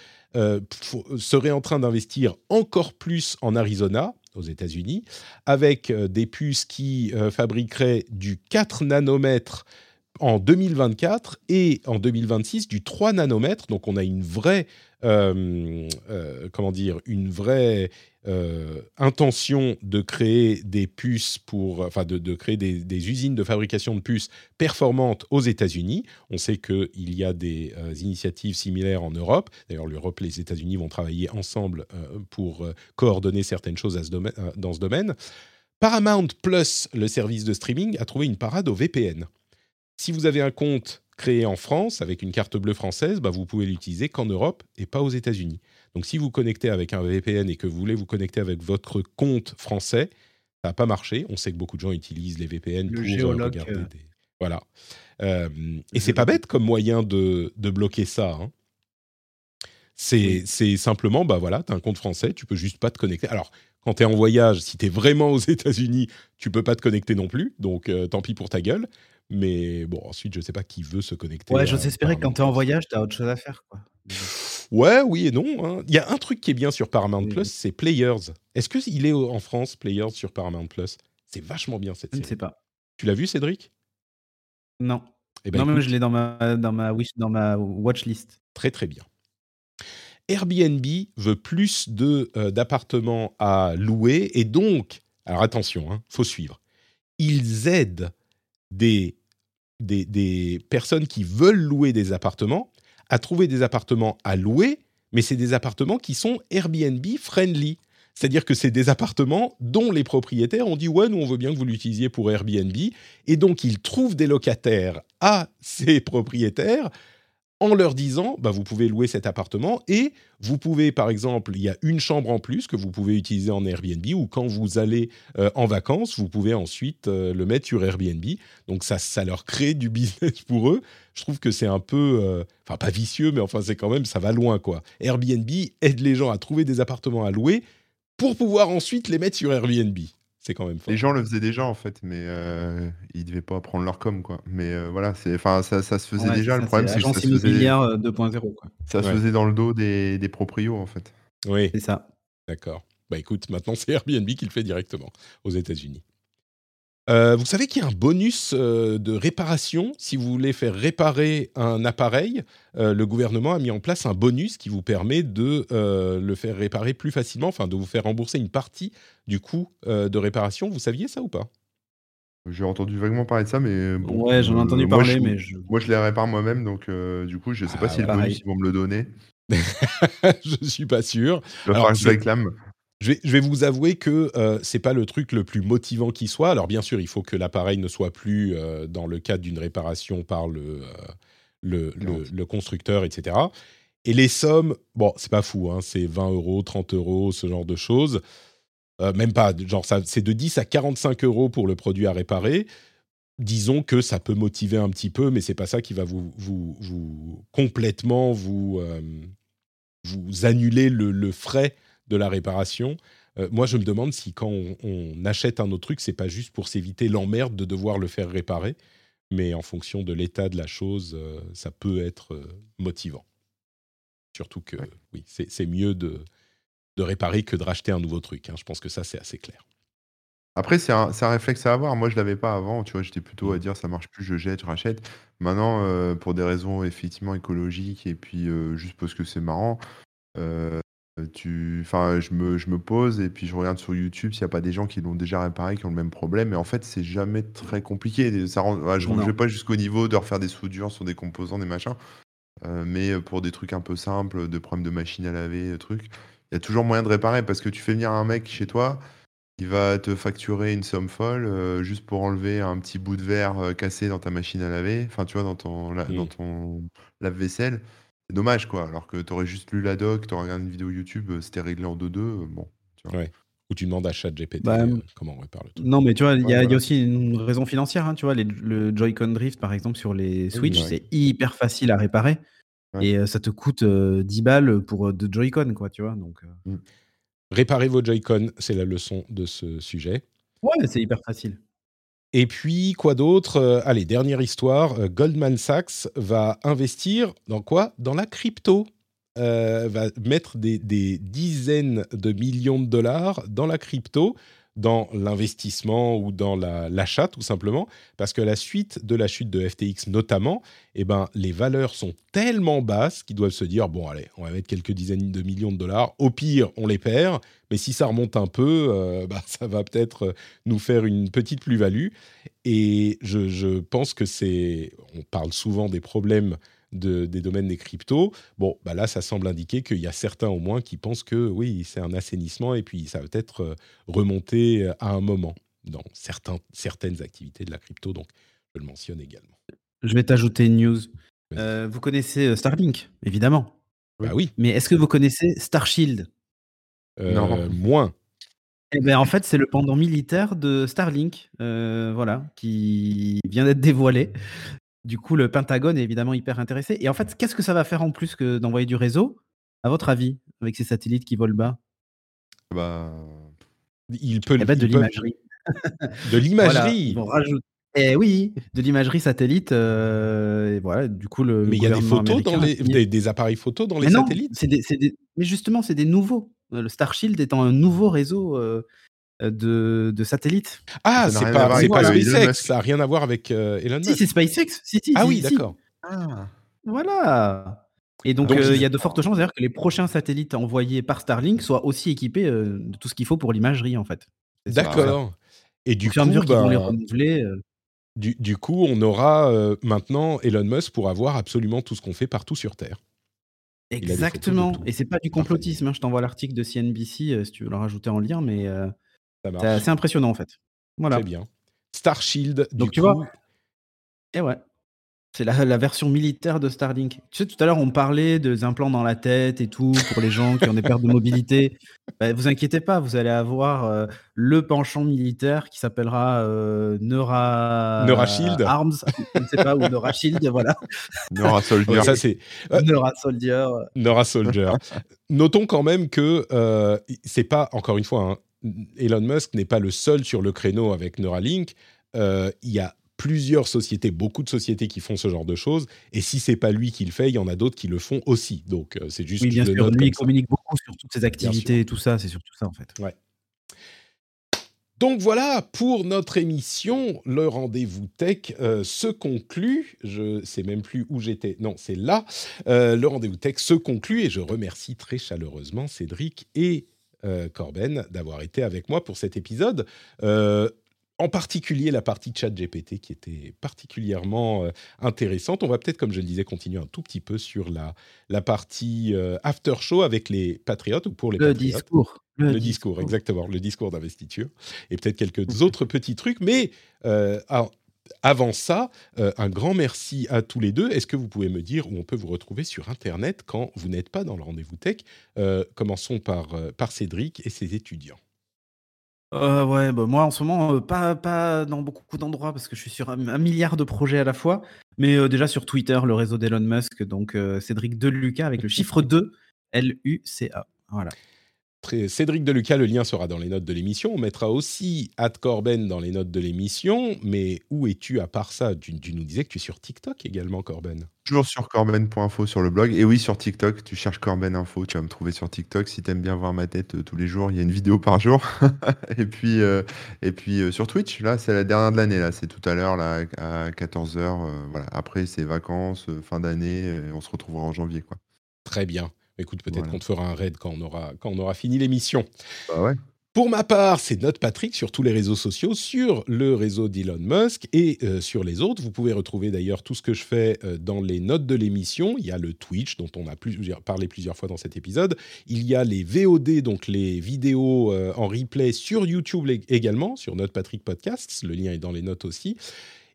serait en train d'investir encore plus en Arizona aux États-Unis, avec euh, des puces qui euh, fabriqueraient du 4 nanomètres en 2024 et en 2026 du 3 nanomètres. Donc on a une vraie, comment dire, une vraie euh, intention de créer des puces pour, enfin de, créer des, usines de fabrication de puces performantes aux États-Unis. On sait qu'il y a des euh, initiatives similaires en Europe. D'ailleurs, l'Europe et les États-Unis vont travailler ensemble euh, pour coordonner certaines choses dans ce domaine. Paramount Plus, le service de streaming, a trouvé une parade au VPN. Si vous avez un compte créé en France avec une carte bleue française, bah vous pouvez l'utiliser qu'en Europe et pas aux États-Unis. Donc si vous connectez avec un VPN et que vous voulez vous connecter avec votre compte français, ça n'a pas marché. On sait que beaucoup de gens utilisent les VPN pour euh, regarder euh. des... Voilà. Euh, et c'est pas bête comme moyen de, bloquer ça. Hein. C'est simplement, bah voilà, tu as un compte français, tu peux juste pas te connecter. Alors, quand tu es en voyage, si tu es vraiment aux États-Unis, tu peux pas te connecter non plus, donc tant pis pour ta gueule. Mais bon, ensuite, je sais pas qui veut se connecter. Ouais, j'ose espérer que quand tu es en voyage, tu as autre chose à faire. Quoi. Ouais, oui et non. Hein. Il y a un truc qui est bien sur Paramount Plus, c'est Players. Est-ce qu'il est en France, Players, sur Paramount Plus? C'est vachement bien cette série. Je ne sais pas. Tu l'as vu, Cédric? Non. Eh ben, non, mais je l'ai dans ma, dans, ma wish, dans ma watch list. Très, très bien. Airbnb veut plus euh, d'appartements à louer et donc, alors attention, il hein, faut suivre. Ils aident des, des, personnes qui veulent louer des appartements à trouver des appartements à louer, mais c'est des appartements qui sont Airbnb friendly. C'est-à-dire que c'est des appartements dont les propriétaires ont dit ouais, nous on veut bien que vous l'utilisiez pour Airbnb, et donc ils trouvent des locataires à ces propriétaires en leur disant bah, vous pouvez louer cet appartement et vous pouvez par exemple il y a une chambre en plus que vous pouvez utiliser en Airbnb ou quand vous allez euh, en vacances vous pouvez ensuite euh, le mettre sur Airbnb. Donc ça ça leur crée du business pour eux. Je trouve que c'est un peu euh, enfin pas vicieux mais enfin c'est quand même ça va loin quoi. Airbnb aide les gens à trouver des appartements à louer pour pouvoir ensuite les mettre sur Airbnb c'est quand même fort. Les gens le faisaient déjà en fait, mais euh, ils devaient pas prendre leur com quoi. Mais euh, voilà, c'est, enfin, ça, ça se faisait Ouais, déjà. Le ça, problème, c'est que ça se faisait, immobilière euh, 2.0. quoi. ça se Ouais. faisait dans le dos des, des proprios en fait. Oui, C'est ça. d'accord. Bah écoute, maintenant c'est Airbnb qui le fait directement aux États-Unis. Euh, vous savez qu'il y a un bonus euh, de réparation si vous voulez faire réparer un appareil. euh, le gouvernement a mis en place un bonus qui vous permet de euh, le faire réparer plus facilement, enfin de vous faire rembourser une partie du coût euh, de réparation. Vous saviez ça ou pas? J'ai entendu vaguement parler de ça, mais bon. Ouais, j'en ai euh, entendu moi, parler, je, mais je. moi, je les répare moi-même, donc euh, du coup, je sais Ah, pas si le bonus ils vont me le donner. Je suis pas sûr. Il va Alors, falloir que je réclame. Je vais, je vais vous avouer que euh, c'est pas le truc le plus motivant qui soit. Alors bien sûr, il faut que l'appareil ne soit plus euh, dans le cadre d'une réparation par le, euh, le, le- le constructeur, etc. Et les sommes, bon, c'est pas fou, hein, c'est 20 euros, 30 euros, ce genre de choses. Euh, même pas, genre ça, c'est de 10 à 45 euros pour le produit à réparer. Disons que ça peut motiver un petit peu, mais c'est pas ça qui va vous, vous, vous complètement vous, euh, vous annuler le, le frais de la réparation. Euh, moi, je me demande si quand on, on achète un autre truc, c'est pas juste pour s'éviter l'emmerde de devoir le faire réparer, mais en fonction de l'état de la chose, euh, ça peut être euh, motivant. Surtout que, Ouais. oui, c'est mieux de, de réparer que de racheter un nouveau truc. hein. Je pense que ça, c'est assez clair. Après, c'est un, un réflexe à avoir. Moi, je l'avais pas avant. Tu vois, j'étais plutôt à Mm. dire ça marche plus, je jette, je rachète. Maintenant, euh, pour des raisons effectivement écologiques et puis euh, juste parce que c'est marrant, euh, tu, enfin, je me, je me pose et puis je regarde sur YouTube s'il n'y a pas des gens qui l'ont déjà réparé, qui ont le même problème. Et en fait, c'est jamais très compliqué. Ça je ne Non. vais pas jusqu'au niveau de refaire des soudures sur des composants, des machins. Euh, mais pour des trucs un peu simples, de problèmes de machine à laver, trucs, il y a toujours moyen de réparer parce que tu fais venir un mec chez toi. Il va te facturer une somme folle euh, juste pour enlever un petit bout de verre euh, cassé dans ta machine à laver, enfin tu vois, dans ton, la- dans ton lave-vaisselle. C'est dommage quoi, alors que tu aurais juste lu la doc, tu aurais regardé une vidéo YouTube, euh, c'était réglé en 2-2. euh, bon, tu vois. Ouais. Ou tu demandes à ChatGPT Bah, euh, comment on répare le truc. Non, mais tu vois, il y, a- y aussi une raison financière. hein, tu vois, les- le Joy-Con Drift, par exemple, sur les Switch, ouais. c'est hyper facile à réparer. Ouais. Et euh, ça te coûte euh, 10 balles pour euh, de Joy-Con, quoi, tu vois. Donc, euh, Réparer vos Joy-Con, c'est la leçon de ce sujet. ouais, c'est hyper facile. Et puis, quoi d'autre Euh, Allez, dernière histoire. euh, Goldman Sachs va investir dans quoi? Dans la crypto. Euh, va mettre des, des dizaines de millions de dollars dans la crypto, dans l'investissement ou dans la- l'achat, tout simplement. Parce que la suite de la chute de FTX, notamment, eh ben, les valeurs sont tellement basses qu'ils doivent se dire bon, allez, on va mettre quelques dizaines de millions de dollars. Au pire, on les perd. Mais si ça remonte un peu, euh, bah, ça va peut-être nous faire une petite plus-value. Et je pense que c'est. On parle souvent des problèmes de- des domaines des cryptos. Bon, bah là, ça semble indiquer qu'il y a certains au moins qui pensent que oui, c'est un assainissement et puis ça va peut-être euh, remonter euh, à un moment dans certains, certaines activités de la crypto. Donc, je le mentionne également. Je vais t'ajouter une news. Euh, vous connaissez Starlink, évidemment. Bah oui, Mais est-ce que vous connaissez Starshield? Euh, Non. moins. Eh ben, en fait, c'est le pendant militaire de Starlink, euh, voilà, qui vient d'être dévoilé. Du coup, le Pentagone est évidemment hyper intéressé. Et en fait, qu'est-ce que ça va faire en plus que d'envoyer du réseau, à votre avis, avec ces satellites qui volent bas? Bah, Il peut Eh ben, de l'imagerie. De l'imagerie. Eh oui, de l'imagerie satellite. euh, et voilà, du coup, le. Mais il y a des photos dans les, des, des appareils photos dans les Mais satellites? des- Mais justement, c'est des nouveaux. Euh, Le Starshield étant un nouveau réseau euh, de, de satellites. Ah, c'est pas, pas Elon SpaceX, Musk. ça n'a rien à voir avec euh, Elon Si, Musk. c'est SpaceX. Si, si, ah si, oui, si. d'accord. ah, Voilà. Et donc, euh, il y a de fortes chances d'ailleurs que les prochains satellites envoyés par Starlink soient aussi équipés euh, de tout ce qu'il faut pour l'imagerie, en fait. D'accord. Et du coup, mesure vont les renouveler. euh, du, du coup, on aura euh, maintenant Elon Musk pour avoir absolument tout ce qu'on fait partout sur Terre. Exactement. Et c'est pas du complotisme. hein. Je t'envoie l'article de CNBC euh, si tu veux le rajouter en lien, mais euh, c'est assez impressionnant en fait. Voilà. Très bien. Star Shield, du Donc tu coup, vois, et ouais. C'est la, la version militaire de Starlink. Tu sais, tout à l'heure, on parlait des implants dans la tête et tout pour les gens qui ont des pertes de mobilité. Bah, vous inquiétez pas, vous allez avoir euh, le penchant militaire qui s'appellera euh, Neura... Neurashield. Arms, je ne sais pas, ou Neurashield, voilà. Nora Soldier. Ça c'est Neura Soldier. Nora Soldier. Notons quand même que euh, c'est pas, encore une fois, hein, Elon Musk n'est pas le seul sur le créneau avec Neuralink. Euh, Il y a plusieurs sociétés, beaucoup de sociétés qui font ce genre de choses. Et si c'est pas lui qui le fait, il y en a d'autres qui le font aussi. Donc euh, c'est juste Oui, bien sûr. Lui, il ça. communique beaucoup sur toutes ses activités et tout ça. C'est surtout ça, en fait. Donc voilà, pour notre émission, le rendez-vous tech euh, se conclut. Je sais même plus où j'étais. Non, c'est là. Euh, le rendez-vous tech se conclut et je remercie très chaleureusement Cédric et euh, Corben d'avoir été avec moi pour cet épisode. Euh, en particulier la partie chat GPT qui était particulièrement euh, intéressante. On va peut-être, comme je le disais, continuer un tout petit peu sur la, la partie after show avec les patriotes ou pour les Le patriotes. discours. Le, discours, exactement, le discours d'investiture. Et peut-être quelques autres petits trucs. Mais alors, avant ça, euh, un grand merci à tous les deux. Est-ce que vous pouvez me dire où on peut vous retrouver sur Internet quand vous n'êtes pas dans le rendez-vous tech? Euh, Commençons par, euh, par Cédric et ses étudiants. Ouais, bah, moi en ce moment, pas, pas dans beaucoup d'endroits parce que je suis sur un, milliard de projets à la fois. Mais déjà sur Twitter, le réseau d'Elon Musk, donc Cédric Deluca avec le chiffre 2, L-U-C-A. Voilà. Cédric Deluca, le lien sera dans les notes de l'émission. On mettra aussi At Corben dans les notes de l'émission. Mais où es-tu à part ça? Tu, tu nous disais que tu es sur TikTok également, Corben. Toujours sur corben.info sur le blog. Et oui, sur TikTok, tu cherches Corben Info, tu vas me trouver sur TikTok. Si t'aimes bien voir ma tête euh, tous les jours, il y a une vidéo par jour. et puis, euh, et puis euh, sur Twitch, là, c'est la dernière de l'année. Là, c'est tout à l'heure, là, à 14h. voilà. Après, c'est vacances, fin d'année. on se retrouvera en janvier, quoi. Très bien. Écoute, peut-être Voilà. qu'on te fera un raid quand on aura, quand on aura fini l'émission. Bah ouais. Pour ma part, c'est Note Patrick sur tous les réseaux sociaux, sur le réseau d'Elon Musk et euh, sur les autres. Vous pouvez retrouver d'ailleurs tout ce que je fais euh, dans les notes de l'émission. Il y a le Twitch dont on a plusieurs- parlé plusieurs fois dans cet épisode. Il y a les VOD, donc les vidéos euh, en replay sur YouTube également, sur Note Patrick Podcasts. Le lien est dans les notes aussi.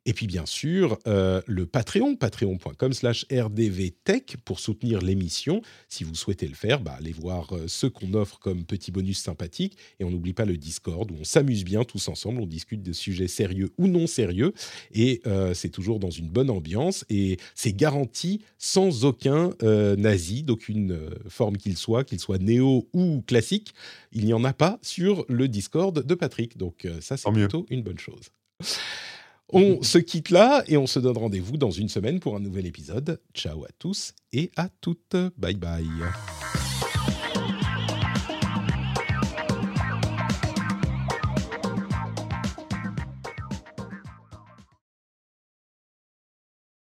Et puis bien sûr, euh, le Patreon, patreon.com slash rdvtech pour soutenir l'émission. Si vous souhaitez le faire, bah, allez voir euh, ce qu'on offre comme petit bonus sympathique. Et on n'oublie pas le Discord où on s'amuse bien tous ensemble, on discute de sujets sérieux ou non sérieux. Et euh, c'est toujours dans une bonne ambiance. Et c'est garanti sans aucun euh, nazi, d'aucune forme qu'il soit, qu'il soit néo ou classique. Il n'y en a pas sur le Discord de Patrick. Donc ça, c'est mieux. plutôt une bonne chose. On se quitte là et on se donne rendez-vous dans une semaine pour un nouvel épisode. Ciao à tous et à toutes. Bye bye.